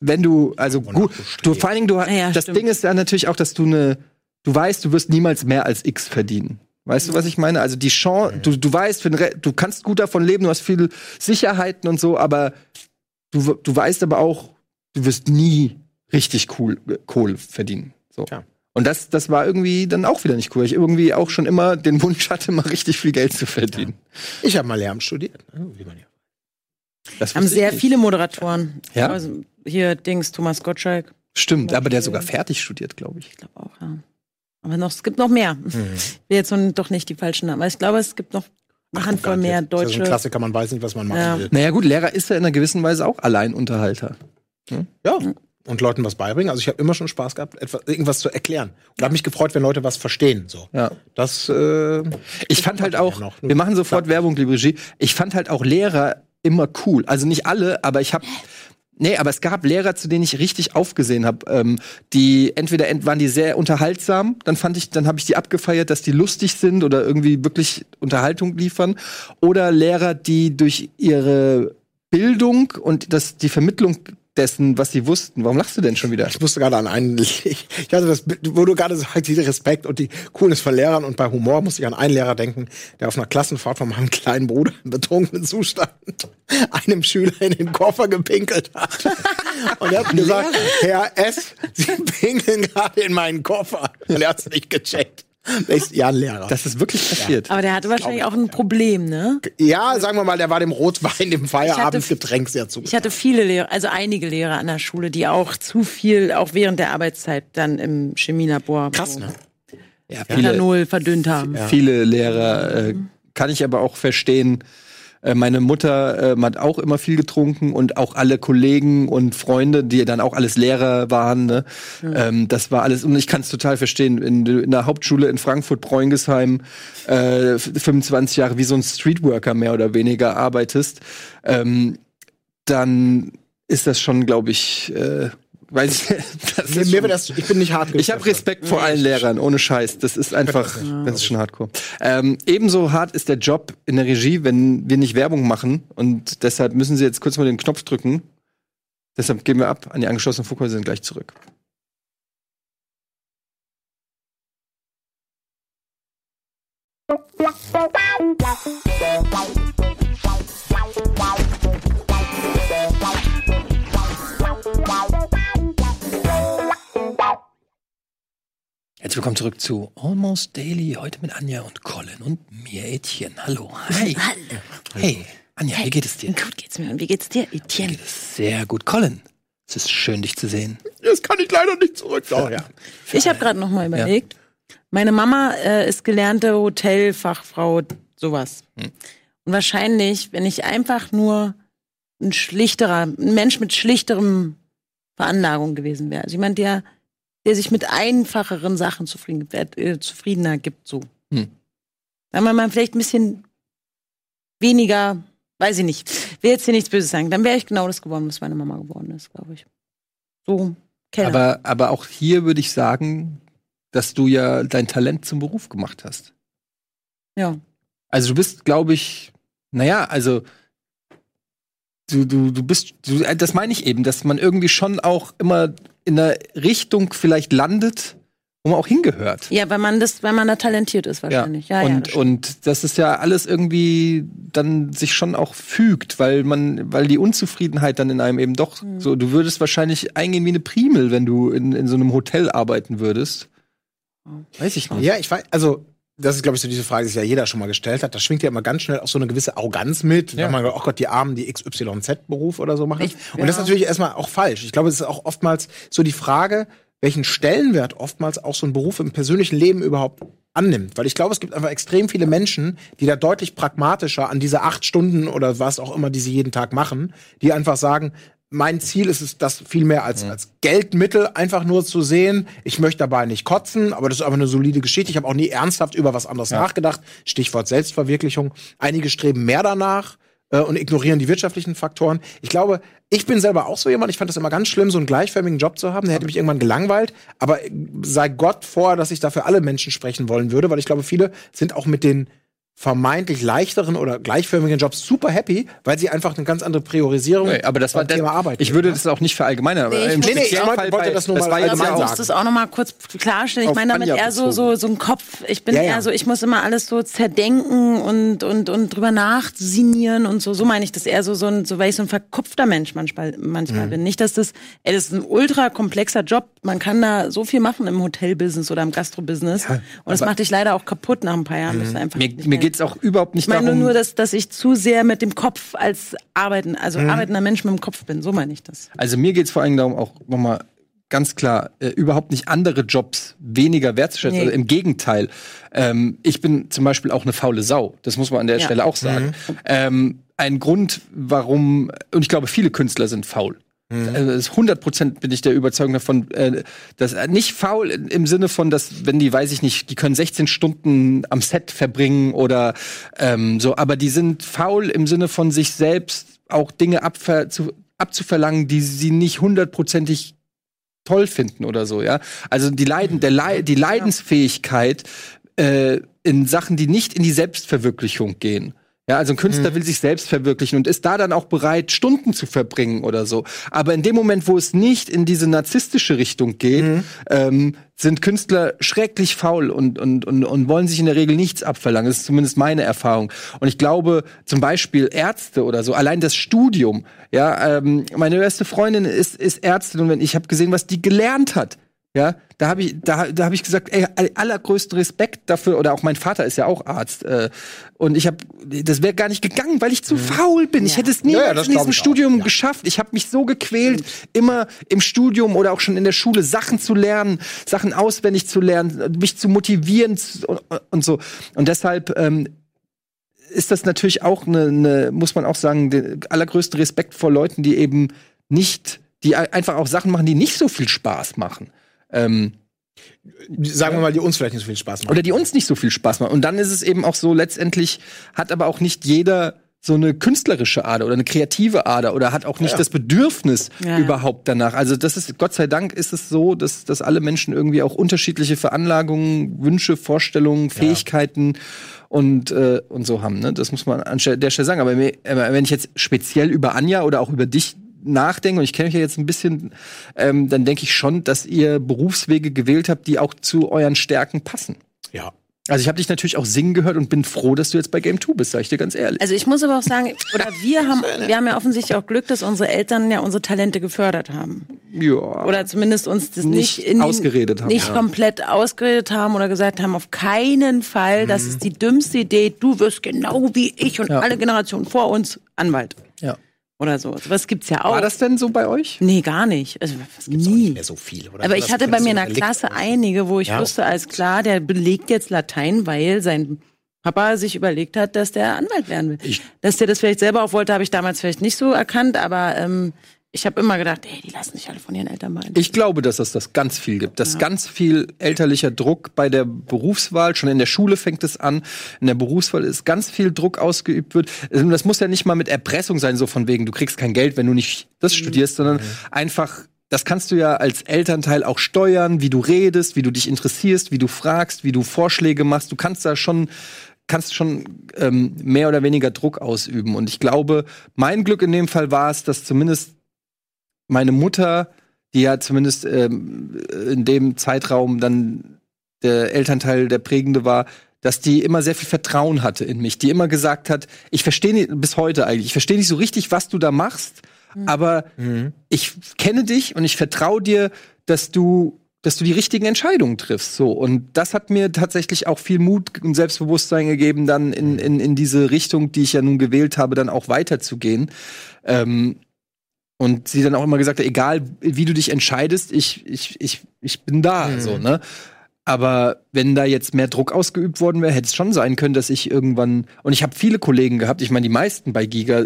wenn du also gut, du vor allen Dingen du Ja, das stimmt. Ding ist dann natürlich auch, dass du eine du weißt, du wirst niemals mehr als X verdienen. Weißt du, was ich meine? Also die Chance, du, du weißt, für den Re du kannst gut davon leben, du hast viele Sicherheiten und so, aber du, du weißt aber auch, du wirst nie richtig cool Kohle verdienen. So. Ja. Und das, das war irgendwie dann auch wieder nicht cool. Ich irgendwie auch schon immer den Wunsch hatte, mal richtig viel Geld zu verdienen. Ich habe mal Lehramt studiert. ne, Wie man ja. Das Haben sehr nicht. viele Moderatoren. Ja? Also hier Dings, Thomas Gottschalk. Stimmt, aber der sogar fertig studiert, glaube ich. Ich glaube auch, ja. Aber noch, es gibt noch mehr. Mhm. Ich will jetzt doch nicht die falschen Namen. Aber ich glaube, es gibt noch eine Handvoll mehr Das ist ja so deutsche. ein Klassiker, man weiß nicht, was man machen Ja. will. Naja gut, Lehrer ist ja in einer gewissen Weise auch Alleinunterhalter. Ja. Und Leuten was beibringen. Also ich habe immer schon Spaß gehabt, etwas, irgendwas zu erklären. Und habe mich gefreut, wenn Leute was verstehen. So. Ja. Das, äh, Ich fand halt auch, noch. wir machen sofort Werbung, liebe Regie. Ich fand halt auch Lehrer immer cool. Also nicht alle, aber ich habe Nee, aber es gab Lehrer, zu denen ich richtig aufgesehen habe. Ähm, die entweder ent waren die sehr unterhaltsam, dann fand ich, dann habe ich die abgefeiert, dass die lustig sind oder irgendwie wirklich Unterhaltung liefern. Oder Lehrer, die durch ihre Bildung und das, die Vermittlung dessen, was sie wussten. Warum lachst du denn schon wieder? ich musste gerade an einen, <laughs> ich, ich hatte das, wo du gerade sagst, dieser Respekt und die Coolness von Lehrern und bei Humor musste ich an einen Lehrer denken, der auf einer Klassenfahrt von meinem kleinen Bruder im betrunkenen Zustand <laughs> einem Schüler in den Koffer gepinkelt hat. <laughs> Und er hat gesagt, Herr S., Sie pinkeln gerade in meinen Koffer. Und er hat es nicht gecheckt. <laughs> Der ist ja ein Lehrer. Das ist wirklich passiert. Aber der hatte wahrscheinlich auch ein Problem, ne? ja, sagen wir mal, der war dem Rotwein, dem Feierabendgetränk sehr zu. Ich hatte viele Lehrer, also einige Lehrer an der Schule, die auch zu viel, auch während der Arbeitszeit dann im Chemielabor Krass, ne? Ja, Ethanol verdünnt haben. viele Lehrer äh, kann ich aber auch verstehen. Äh, meine Mutter ähm, hat auch immer viel getrunken und auch alle Kollegen und Freunde, die dann auch alles Lehrer waren. Ne? Ähm, das war alles, und ich kann es total verstehen, wenn du in der Hauptschule in Frankfurt, Bräungesheim, äh, 25 Jahre wie so ein Streetworker mehr oder weniger arbeitest, ähm, dann ist das schon, glaube ich, äh, weiß ich, <laughs> das Mir, ist mir das, ich bin nicht hart ich habe. Respekt vor allen Lehrern, ohne Scheiß. Das ist einfach, das ist schon hardcore. Ähm, ebenso hart ist der Job in der Regie, wenn wir nicht Werbung machen. Und deshalb müssen Sie jetzt kurz mal den Knopf drücken. Deshalb gehen wir ab an die angeschlossenen Funkhäuser sind gleich zurück. Herzlich willkommen zurück zu Almost Daily, heute mit Anja und Colin und mir, Etienne. Hallo. Hi. Hallo. Hey, Anja, wie geht es dir? Gut geht's mir. Und wie geht's dir, Etienne? Geht es sehr gut. Colin, es ist schön, dich zu sehen. Jetzt kann ich leider nicht zurück. Doch, ja. Ich habe gerade noch mal überlegt. Meine Mama äh, ist gelernte Hotelfachfrau, sowas. Hm. Und wahrscheinlich, wenn ich einfach nur ein schlichterer, ein Mensch mit schlichterem Veranlagung gewesen wäre. Also jemand, der, der sich mit einfacheren Sachen zufrieden, äh, zufriedener gibt, so. Hm. Sagen wir mal, vielleicht ein bisschen weniger, weiß ich nicht. Will jetzt hier nichts Böses sagen. Dann wäre ich genau das geworden, was meine Mama geworden ist, glaube ich. So Keller. Aber, aber auch hier würde ich sagen, dass du ja dein Talent zum Beruf gemacht hast. ja. Also du bist, glaube ich, naja, also du, du, du bist, du, äh, das meine ich eben, dass man irgendwie schon auch immer in einer Richtung vielleicht landet, wo man auch hingehört. Ja, weil man das, weil man da talentiert ist wahrscheinlich. Ja, ja, und, das stimmt. und das ist ja alles irgendwie dann sich schon auch fügt, weil man, weil die Unzufriedenheit dann in einem eben doch Mhm. so, du würdest wahrscheinlich eingehen wie eine Primel, wenn du in, in so einem Hotel arbeiten würdest. Weiß ich nicht. Ja, ich weiß, also das ist, glaube ich, so diese Frage, die sich ja jeder schon mal gestellt hat. Da schwingt ja immer ganz schnell auch so eine gewisse Arroganz mit, Ja. wenn man, oh Gott, die Armen, die XYZ-Beruf oder so machen. Ich- Und das ist ja. natürlich erstmal auch falsch. Ich glaube, es ist auch oftmals so die Frage, welchen Stellenwert oftmals auch so ein Beruf im persönlichen Leben überhaupt annimmt. Weil ich glaube, es gibt einfach extrem viele Menschen, die da deutlich pragmatischer an diese acht Stunden oder was auch immer, die sie jeden Tag machen, die einfach sagen, mein Ziel ist es, das viel mehr als, als Geldmittel einfach nur zu sehen. Ich möchte dabei nicht kotzen, aber das ist einfach eine solide Geschichte. Ich habe auch nie ernsthaft über was anderes nachgedacht. Stichwort Selbstverwirklichung. Einige streben mehr danach äh, und ignorieren die wirtschaftlichen Faktoren. Ich glaube, ich bin selber auch so jemand. Ich fand das immer ganz schlimm, so einen gleichförmigen Job zu haben. Der hätte mich irgendwann gelangweilt. Aber sei Gott vor, dass ich dafür alle Menschen sprechen wollen würde, weil ich glaube, viele sind auch mit den vermeintlich leichteren oder gleichförmigen Jobs super happy, weil sie einfach eine ganz andere Priorisierung Nee, aber das war beim das, Thema Arbeit Ich würde ne? das auch nicht verallgemeinern. Aber Nee, ich im muss- Nee, nee, ich Spezialfall wollte- bei- das nur mal war jetzt allgemein ja auch- ich muss das auch noch mal kurz klarstellen. Ich Auf meine damit Anja eher so, so, so ein Kopf. Ich bin Ja, ja. eher so, ich muss immer alles so zerdenken und, und, und drüber nachsinieren und so. So meine ich das eher so, so, ein, so weil ich so ein verkopfter Mensch manchmal, manchmal bin. Nicht, dass das, ey, das ist ein ultra komplexer Job. Man kann da so viel machen im Hotelbusiness oder im Gastrobusiness. und das macht dich leider auch kaputt nach ein paar Jahren. Das ist einfach Mir, nicht mir mehr- geht's auch überhaupt nicht ich meine darum. nur, dass, dass ich zu sehr mit dem Kopf als arbeiten, also arbeitender Mensch mit dem Kopf bin. So meine ich das. Also mir geht's vor allem darum, auch nochmal ganz klar, äh, überhaupt nicht andere Jobs weniger wertzuschätzen. Nee. Also Im Gegenteil. Ähm, ich bin zum Beispiel auch eine faule Sau. Das muss man an der Ja. Stelle auch sagen. Ähm, ein Grund, warum, und ich glaube, viele Künstler sind faul. Also es ist 100 Prozent bin ich der Überzeugung davon, äh, dass äh, nicht faul im Sinne von, dass wenn die, weiß ich nicht, die können 16 Stunden am Set verbringen oder ähm, so, aber die sind faul im Sinne von sich selbst auch Dinge abver zu, abzuverlangen, die sie nicht hundertprozentig toll finden oder so, ja. Also die Leiden, der Lei die Leidensfähigkeit äh, in Sachen, die nicht in die Selbstverwirklichung gehen. Ja, also ein Künstler will sich selbst verwirklichen und ist da dann auch bereit, Stunden zu verbringen oder so. Aber in dem Moment, wo es nicht in diese narzisstische Richtung geht, ähm, sind Künstler schrecklich faul und, und, und, und wollen sich in der Regel nichts abverlangen. Das ist zumindest meine Erfahrung. Und ich glaube, zum Beispiel Ärzte oder so, allein das Studium, ja, ähm, meine beste Freundin ist, ist Ärztin und ich habe gesehen, was die gelernt hat. Ja, da habe ich, da, da habe ich gesagt, ey, all- allergrößten Respekt dafür, oder auch mein Vater ist ja auch Arzt. Äh, und ich habe, das wäre gar nicht gegangen, weil ich zu faul bin. Ich hätte es niemals Ja, ja, in diesem auch, Studium ja. geschafft. Ich habe mich so gequält, immer im Studium oder auch schon in der Schule Sachen zu lernen, Sachen auswendig zu lernen, mich zu motivieren zu- und, und so. Und deshalb ähm, ist das natürlich auch eine, eine muss man auch sagen, der allergrößte Respekt vor Leuten, die eben nicht, die ein- einfach auch Sachen machen, die nicht so viel Spaß machen. Ähm, Sagen wir mal, die uns vielleicht nicht so viel Spaß machen. oder die uns nicht so viel Spaß machen. Und dann ist es eben auch so, letztendlich hat aber auch nicht jeder so eine künstlerische Ader oder eine kreative Ader oder hat auch nicht das Bedürfnis Ja, ja. überhaupt danach. Also das ist, Gott sei Dank ist es so, dass, dass alle Menschen irgendwie auch unterschiedliche Veranlagungen, Wünsche, Vorstellungen, Fähigkeiten und, äh, und so haben. Ne? Das muss man an der Stelle sagen. Aber aber wenn ich jetzt speziell über Anja oder auch über dich nachdenke, und ich kenne euch ja jetzt ein bisschen, ähm, dann denke ich schon, dass ihr Berufswege gewählt habt, die auch zu euren Stärken passen. Ja. Also ich habe dich natürlich auch singen gehört und bin froh, dass du jetzt bei Game 2 bist, sag ich dir ganz ehrlich. Also ich muss aber auch sagen, oder wir haben, wir haben ja offensichtlich auch Glück, dass unsere Eltern ja unsere Talente gefördert haben. ja. Oder zumindest uns das Nicht nicht, in, ausgeredet haben, Nicht ja. komplett ausgeredet haben oder gesagt haben, auf keinen Fall, das ist die dümmste Idee, du wirst genau wie ich und Ja. alle Generationen vor uns Anwalt. ja. Oder so. Was gibt's ja auch. War das denn so bei euch? Nee, gar nicht. Also, was Nicht nie. mehr so viel, oder? Aber Das ich hatte bei mir in der Klasse einige, wo ich Ja. wusste, alles klar, der belegt jetzt Latein, weil sein Papa sich überlegt hat, dass der Anwalt werden will. Ich- dass der das vielleicht selber auch wollte, habe ich damals vielleicht nicht so erkannt, aber ähm, ich habe immer gedacht, ey, die lassen sich alle von ihren Eltern beeinflussen. Ich glaube, dass es das ganz viel gibt. Dass ganz viel elterlicher Druck bei der Berufswahl, schon in der Schule fängt es an, in der Berufswahl ist ganz viel Druck ausgeübt wird. Ähm, Das muss ja nicht mal mit Erpressung sein, so von wegen, du kriegst kein Geld, wenn du nicht das studierst, sondern einfach das kannst du ja als Elternteil auch steuern, wie du redest, wie du dich interessierst, wie du fragst, wie du Vorschläge machst. Du kannst da schon kannst schon ähm, mehr oder weniger Druck ausüben. Und ich glaube, mein Glück in dem Fall war es, dass zumindest meine Mutter, die ja zumindest ähm, in dem Zeitraum dann der Elternteil der prägende war, dass die immer sehr viel Vertrauen hatte in mich, die immer gesagt hat, ich verstehe nicht, bis heute eigentlich, ich verstehe nicht so richtig, was du da machst, mhm. aber mhm. ich kenne dich und ich vertraue dir, dass du dass du die richtigen Entscheidungen triffst. So. Und das hat mir tatsächlich auch viel Mut und Selbstbewusstsein gegeben, dann in, in, in diese Richtung, die ich ja nun gewählt habe, dann auch weiterzugehen. Ähm, und sie dann auch immer gesagt hat, egal wie du dich entscheidest, ich, ich, ich, ich bin da. Mhm. So, ne? Aber wenn da jetzt mehr Druck ausgeübt worden wäre, hätte es schon sein können, dass ich irgendwann. Und ich habe viele Kollegen gehabt, ich meine, die meisten bei Giga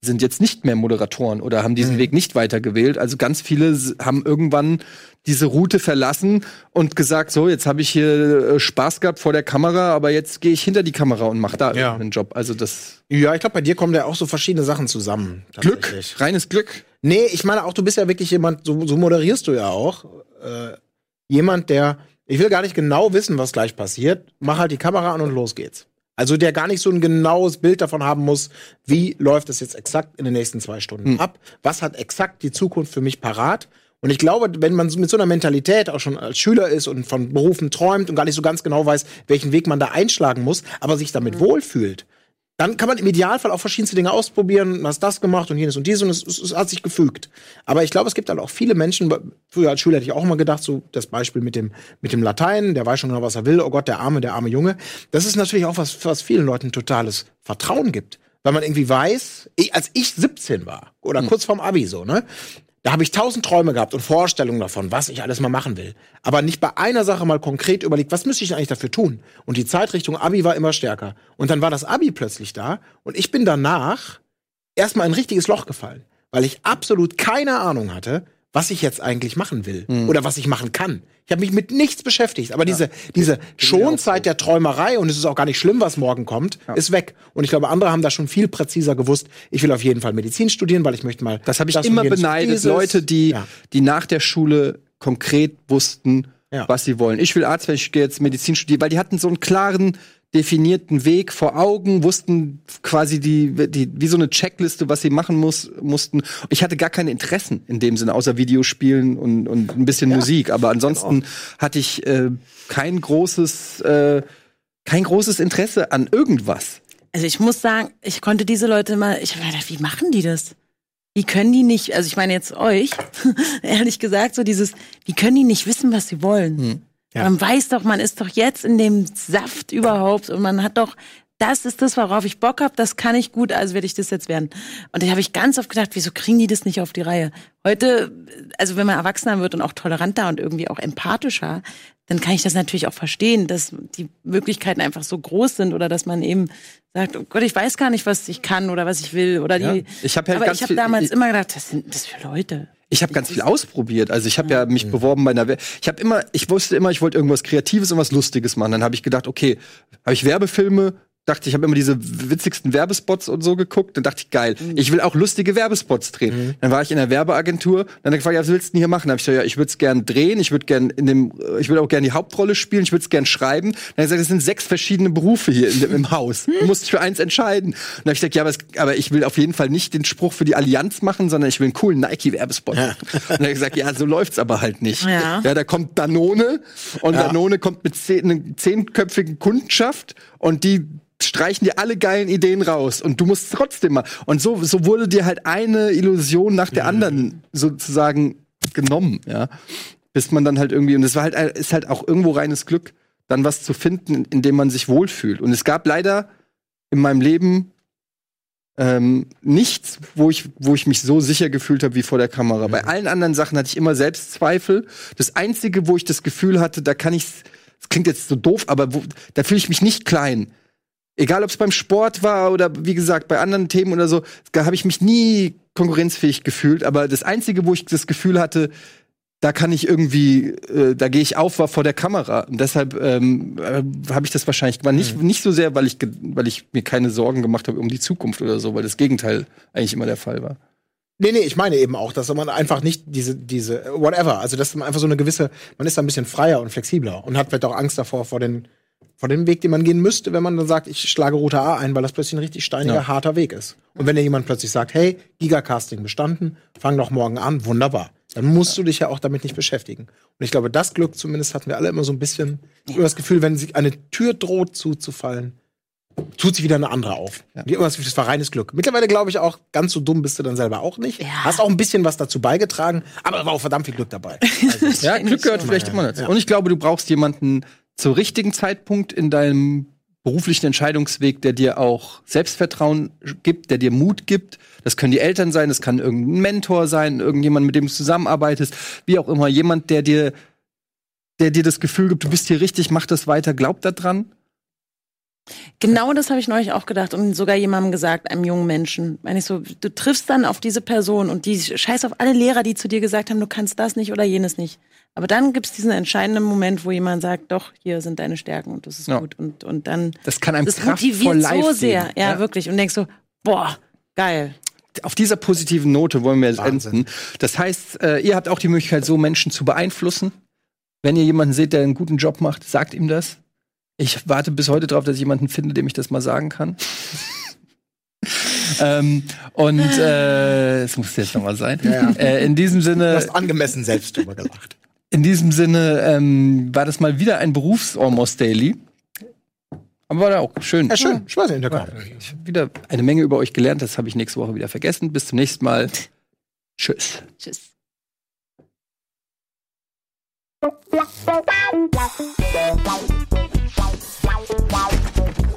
sind jetzt nicht mehr Moderatoren oder haben diesen mhm. Weg nicht weitergewählt. Also ganz viele haben irgendwann diese Route verlassen und gesagt, so, jetzt habe ich hier äh, Spaß gehabt vor der Kamera, aber jetzt gehe ich hinter die Kamera und mache da ja. einen Job. Also das. Ja, ich glaube, bei dir kommen ja auch so verschiedene Sachen zusammen. Glück, reines Glück. Nee, ich meine auch, du bist ja wirklich jemand, so, so moderierst du ja auch. Äh, jemand, der, ich will gar nicht genau wissen, was gleich passiert. Mach halt die Kamera an und los geht's. Also der gar nicht so ein genaues Bild davon haben muss, wie läuft es jetzt exakt in den nächsten zwei Stunden hm. ab, was hat exakt die Zukunft für mich parat. Und ich glaube, wenn man mit so einer Mentalität auch schon als Schüler ist und von Berufen träumt und gar nicht so ganz genau weiß, welchen Weg man da einschlagen muss, aber sich damit mhm. wohlfühlt, dann kann man im Idealfall auch verschiedenste Dinge ausprobieren, hast das gemacht und jenes und dieses und es, es, es, hat sich gefügt. Aber ich glaube, es gibt halt auch viele Menschen, früher als Schüler hätte ich auch immer gedacht, so das Beispiel mit dem, mit dem Latein, der weiß schon genau, was er will, oh Gott, der arme, der arme Junge. Das ist natürlich auch was, was vielen Leuten totales Vertrauen gibt. Weil man irgendwie weiß, ich, als ich 17 war, oder hm. kurz vorm Abi so, ne, da habe ich tausend Träume gehabt und Vorstellungen davon, was ich alles mal machen will. Aber nicht bei einer Sache mal konkret überlegt, was müsste ich eigentlich dafür tun? Und die Zeitrichtung Abi war immer stärker. Und dann war das Abi plötzlich da und ich bin danach erstmal ein richtiges Loch gefallen, weil ich absolut keine Ahnung hatte, was ich jetzt eigentlich machen will mhm. oder was ich machen kann. Ich habe mich mit nichts beschäftigt. Aber ja. diese, diese Schonzeit der Träumerei, und es ist auch gar nicht schlimm, was morgen kommt, ja. ist weg. Und ich glaube, andere haben da schon viel präziser gewusst. Ich will auf jeden Fall Medizin studieren, weil ich möchte mal. Das habe ich das immer beneidet. Leute, die, ja. die nach der Schule konkret wussten, was sie wollen. Ich will Arzt, weil ich gehe jetzt Medizin studieren, weil die hatten so einen klaren definierten Weg vor Augen, wussten quasi die, die wie so eine Checkliste, was sie machen muss, mussten. Ich hatte gar keine Interessen in dem Sinne, außer Videospielen und, und ein bisschen ja, Musik. Aber ansonsten genau. hatte ich äh, kein großes, äh, kein großes Interesse an irgendwas. Also ich muss sagen, ich konnte diese Leute mal, ich habe gedacht, wie machen die das? Wie können die nicht, also ich meine jetzt euch, <laughs> ehrlich gesagt, so dieses, wie können die nicht wissen, was sie wollen? Hm. Ja. Man weiß doch, man ist doch jetzt in dem Saft überhaupt und man hat doch, das ist das, worauf ich Bock habe, das kann ich gut, also werde ich das jetzt werden. Und da habe ich ganz oft gedacht, wieso kriegen die das nicht auf die Reihe? Heute, also wenn man erwachsener wird und auch toleranter und irgendwie auch empathischer, dann kann ich das natürlich auch verstehen, dass die Möglichkeiten einfach so groß sind oder dass man eben sagt, oh Gott, ich weiß gar nicht, was ich kann oder was ich will oder die. Ja, ich habe halt aber ich habe damals immer gedacht, das sind das für Leute. Ich habe ganz viel ausprobiert. Also ich habe ja mich beworben bei einer. We ich habe immer, ich wusste immer, ich wollte irgendwas Kreatives und was Lustiges machen. Dann habe ich gedacht, okay, habe ich Werbefilme dachte, ich habe immer diese witzigsten Werbespots und so geguckt. Dann dachte ich, geil, mhm. ich will auch lustige Werbespots drehen. Mhm. Dann war ich in der Werbeagentur, dann habe ich gefragt, ja, was willst du denn hier machen? Dann habe ich gesagt, ja, ich würde es gern drehen, ich würde gern in dem, ich würde auch gern die Hauptrolle spielen, ich würde es gern schreiben. Dann habe ich gesagt, es sind sechs verschiedene Berufe hier in, im Haus. Du musst dich für eins entscheiden. Und dann habe ich gesagt, ja, aber, es, aber, ich will auf jeden Fall nicht den Spruch für die Allianz machen, sondern ich will einen coolen Nike-Werbespot. Ja. Und dann habe ich gesagt, ja, so läuft's aber halt nicht. Ja, ja da kommt Danone und ja. Danone kommt mit zehn, einer zehnköpfigen Kundenschaft und die streichen dir alle geilen Ideen raus und du musst trotzdem mal. Und so, so wurde dir halt eine Illusion nach der anderen sozusagen genommen, ja. Bis man dann halt irgendwie, und es war halt, ist halt auch irgendwo reines Glück, dann was zu finden, in dem man sich wohlfühlt. Und es gab leider in meinem Leben ähm, nichts, wo ich, wo ich mich so sicher gefühlt habe wie vor der Kamera. Mhm. Bei allen anderen Sachen hatte ich immer Selbstzweifel. Das Einzige, wo ich das Gefühl hatte, da kann ich, das klingt jetzt so doof, aber wo, da fühle ich mich nicht klein. Egal, ob es beim Sport war oder wie gesagt bei anderen Themen oder so, da habe ich mich nie konkurrenzfähig gefühlt. Aber das Einzige, wo ich das Gefühl hatte, da kann ich irgendwie, äh, da gehe ich auf, war vor der Kamera. Und deshalb ähm, äh, habe ich das wahrscheinlich, war nicht, mhm. nicht so sehr, weil ich, weil ich mir keine Sorgen gemacht habe um die Zukunft oder so, weil das Gegenteil eigentlich immer der Fall war. Nee, nee, ich meine eben auch, dass man einfach nicht diese, diese, whatever, also dass man einfach so eine gewisse, man ist da ein bisschen freier und flexibler und hat vielleicht auch Angst davor, vor den, vor dem Weg, den man gehen müsste, wenn man dann sagt, ich schlage Route A ein, weil das plötzlich ein richtig steiniger, Ja. harter Weg ist. Und wenn dir jemand plötzlich sagt, hey, Gigacasting bestanden, fang doch morgen an, wunderbar. Dann musst du dich ja auch damit nicht beschäftigen. Und ich glaube, das Glück zumindest hatten wir alle immer so ein bisschen, immer das Gefühl, wenn sich eine Tür droht zuzufallen, tut sich wieder eine andere auf. Ja. Die das war reines Glück. Mittlerweile glaube ich auch, ganz so dumm bist du dann selber auch nicht. Ja. Hast auch ein bisschen was dazu beigetragen, aber da war auch verdammt viel Glück dabei. <laughs> Also, Ja, Glück gehört so. vielleicht immer dazu. Und ich glaube, du brauchst jemanden zum richtigen Zeitpunkt in deinem beruflichen Entscheidungsweg, der dir auch Selbstvertrauen gibt, der dir Mut gibt. Das können die Eltern sein, das kann irgendein Mentor sein, irgendjemand, mit dem du zusammenarbeitest, wie auch immer. Jemand, der dir, der dir das Gefühl gibt, du bist hier richtig, mach das weiter, glaub da dran. Genau das habe ich neulich auch gedacht und sogar jemandem gesagt, einem jungen Menschen. Wenn ich so, du triffst dann auf diese Person und die scheiß auf alle Lehrer, die zu dir gesagt haben, du kannst das nicht oder jenes nicht. Aber dann gibt es diesen entscheidenden Moment, wo jemand sagt, doch, hier sind deine Stärken und das ist Ja. gut. Und, und dann, Das kann einem das motiviert so sehr. geben. Ja, wirklich. Und denkst so, boah, geil. auf dieser positiven Note wollen wir jetzt Wahnsinn. enden. Das heißt, äh, ihr habt auch die Möglichkeit, so Menschen zu beeinflussen. Wenn ihr jemanden seht, der einen guten Job macht, sagt ihm das. Ich warte bis heute darauf, dass ich jemanden finde, dem ich das mal sagen kann. <laughs> ähm, und äh, es muss jetzt noch mal sein. Ja, ja. Äh, in diesem du Sinne, hast angemessen selbst drüber gelacht. in diesem Sinne ähm, war das mal wieder ein Berufs-Almost Daily. Aber war da auch schön. Ja, schön. Spaß in der Ja, ich hab wieder eine Menge über euch gelernt. Das habe ich nächste Woche wieder vergessen. Bis zum nächsten Mal. <laughs> Tschüss. Tschüss. <laughs> Wow, wow, wow, wow.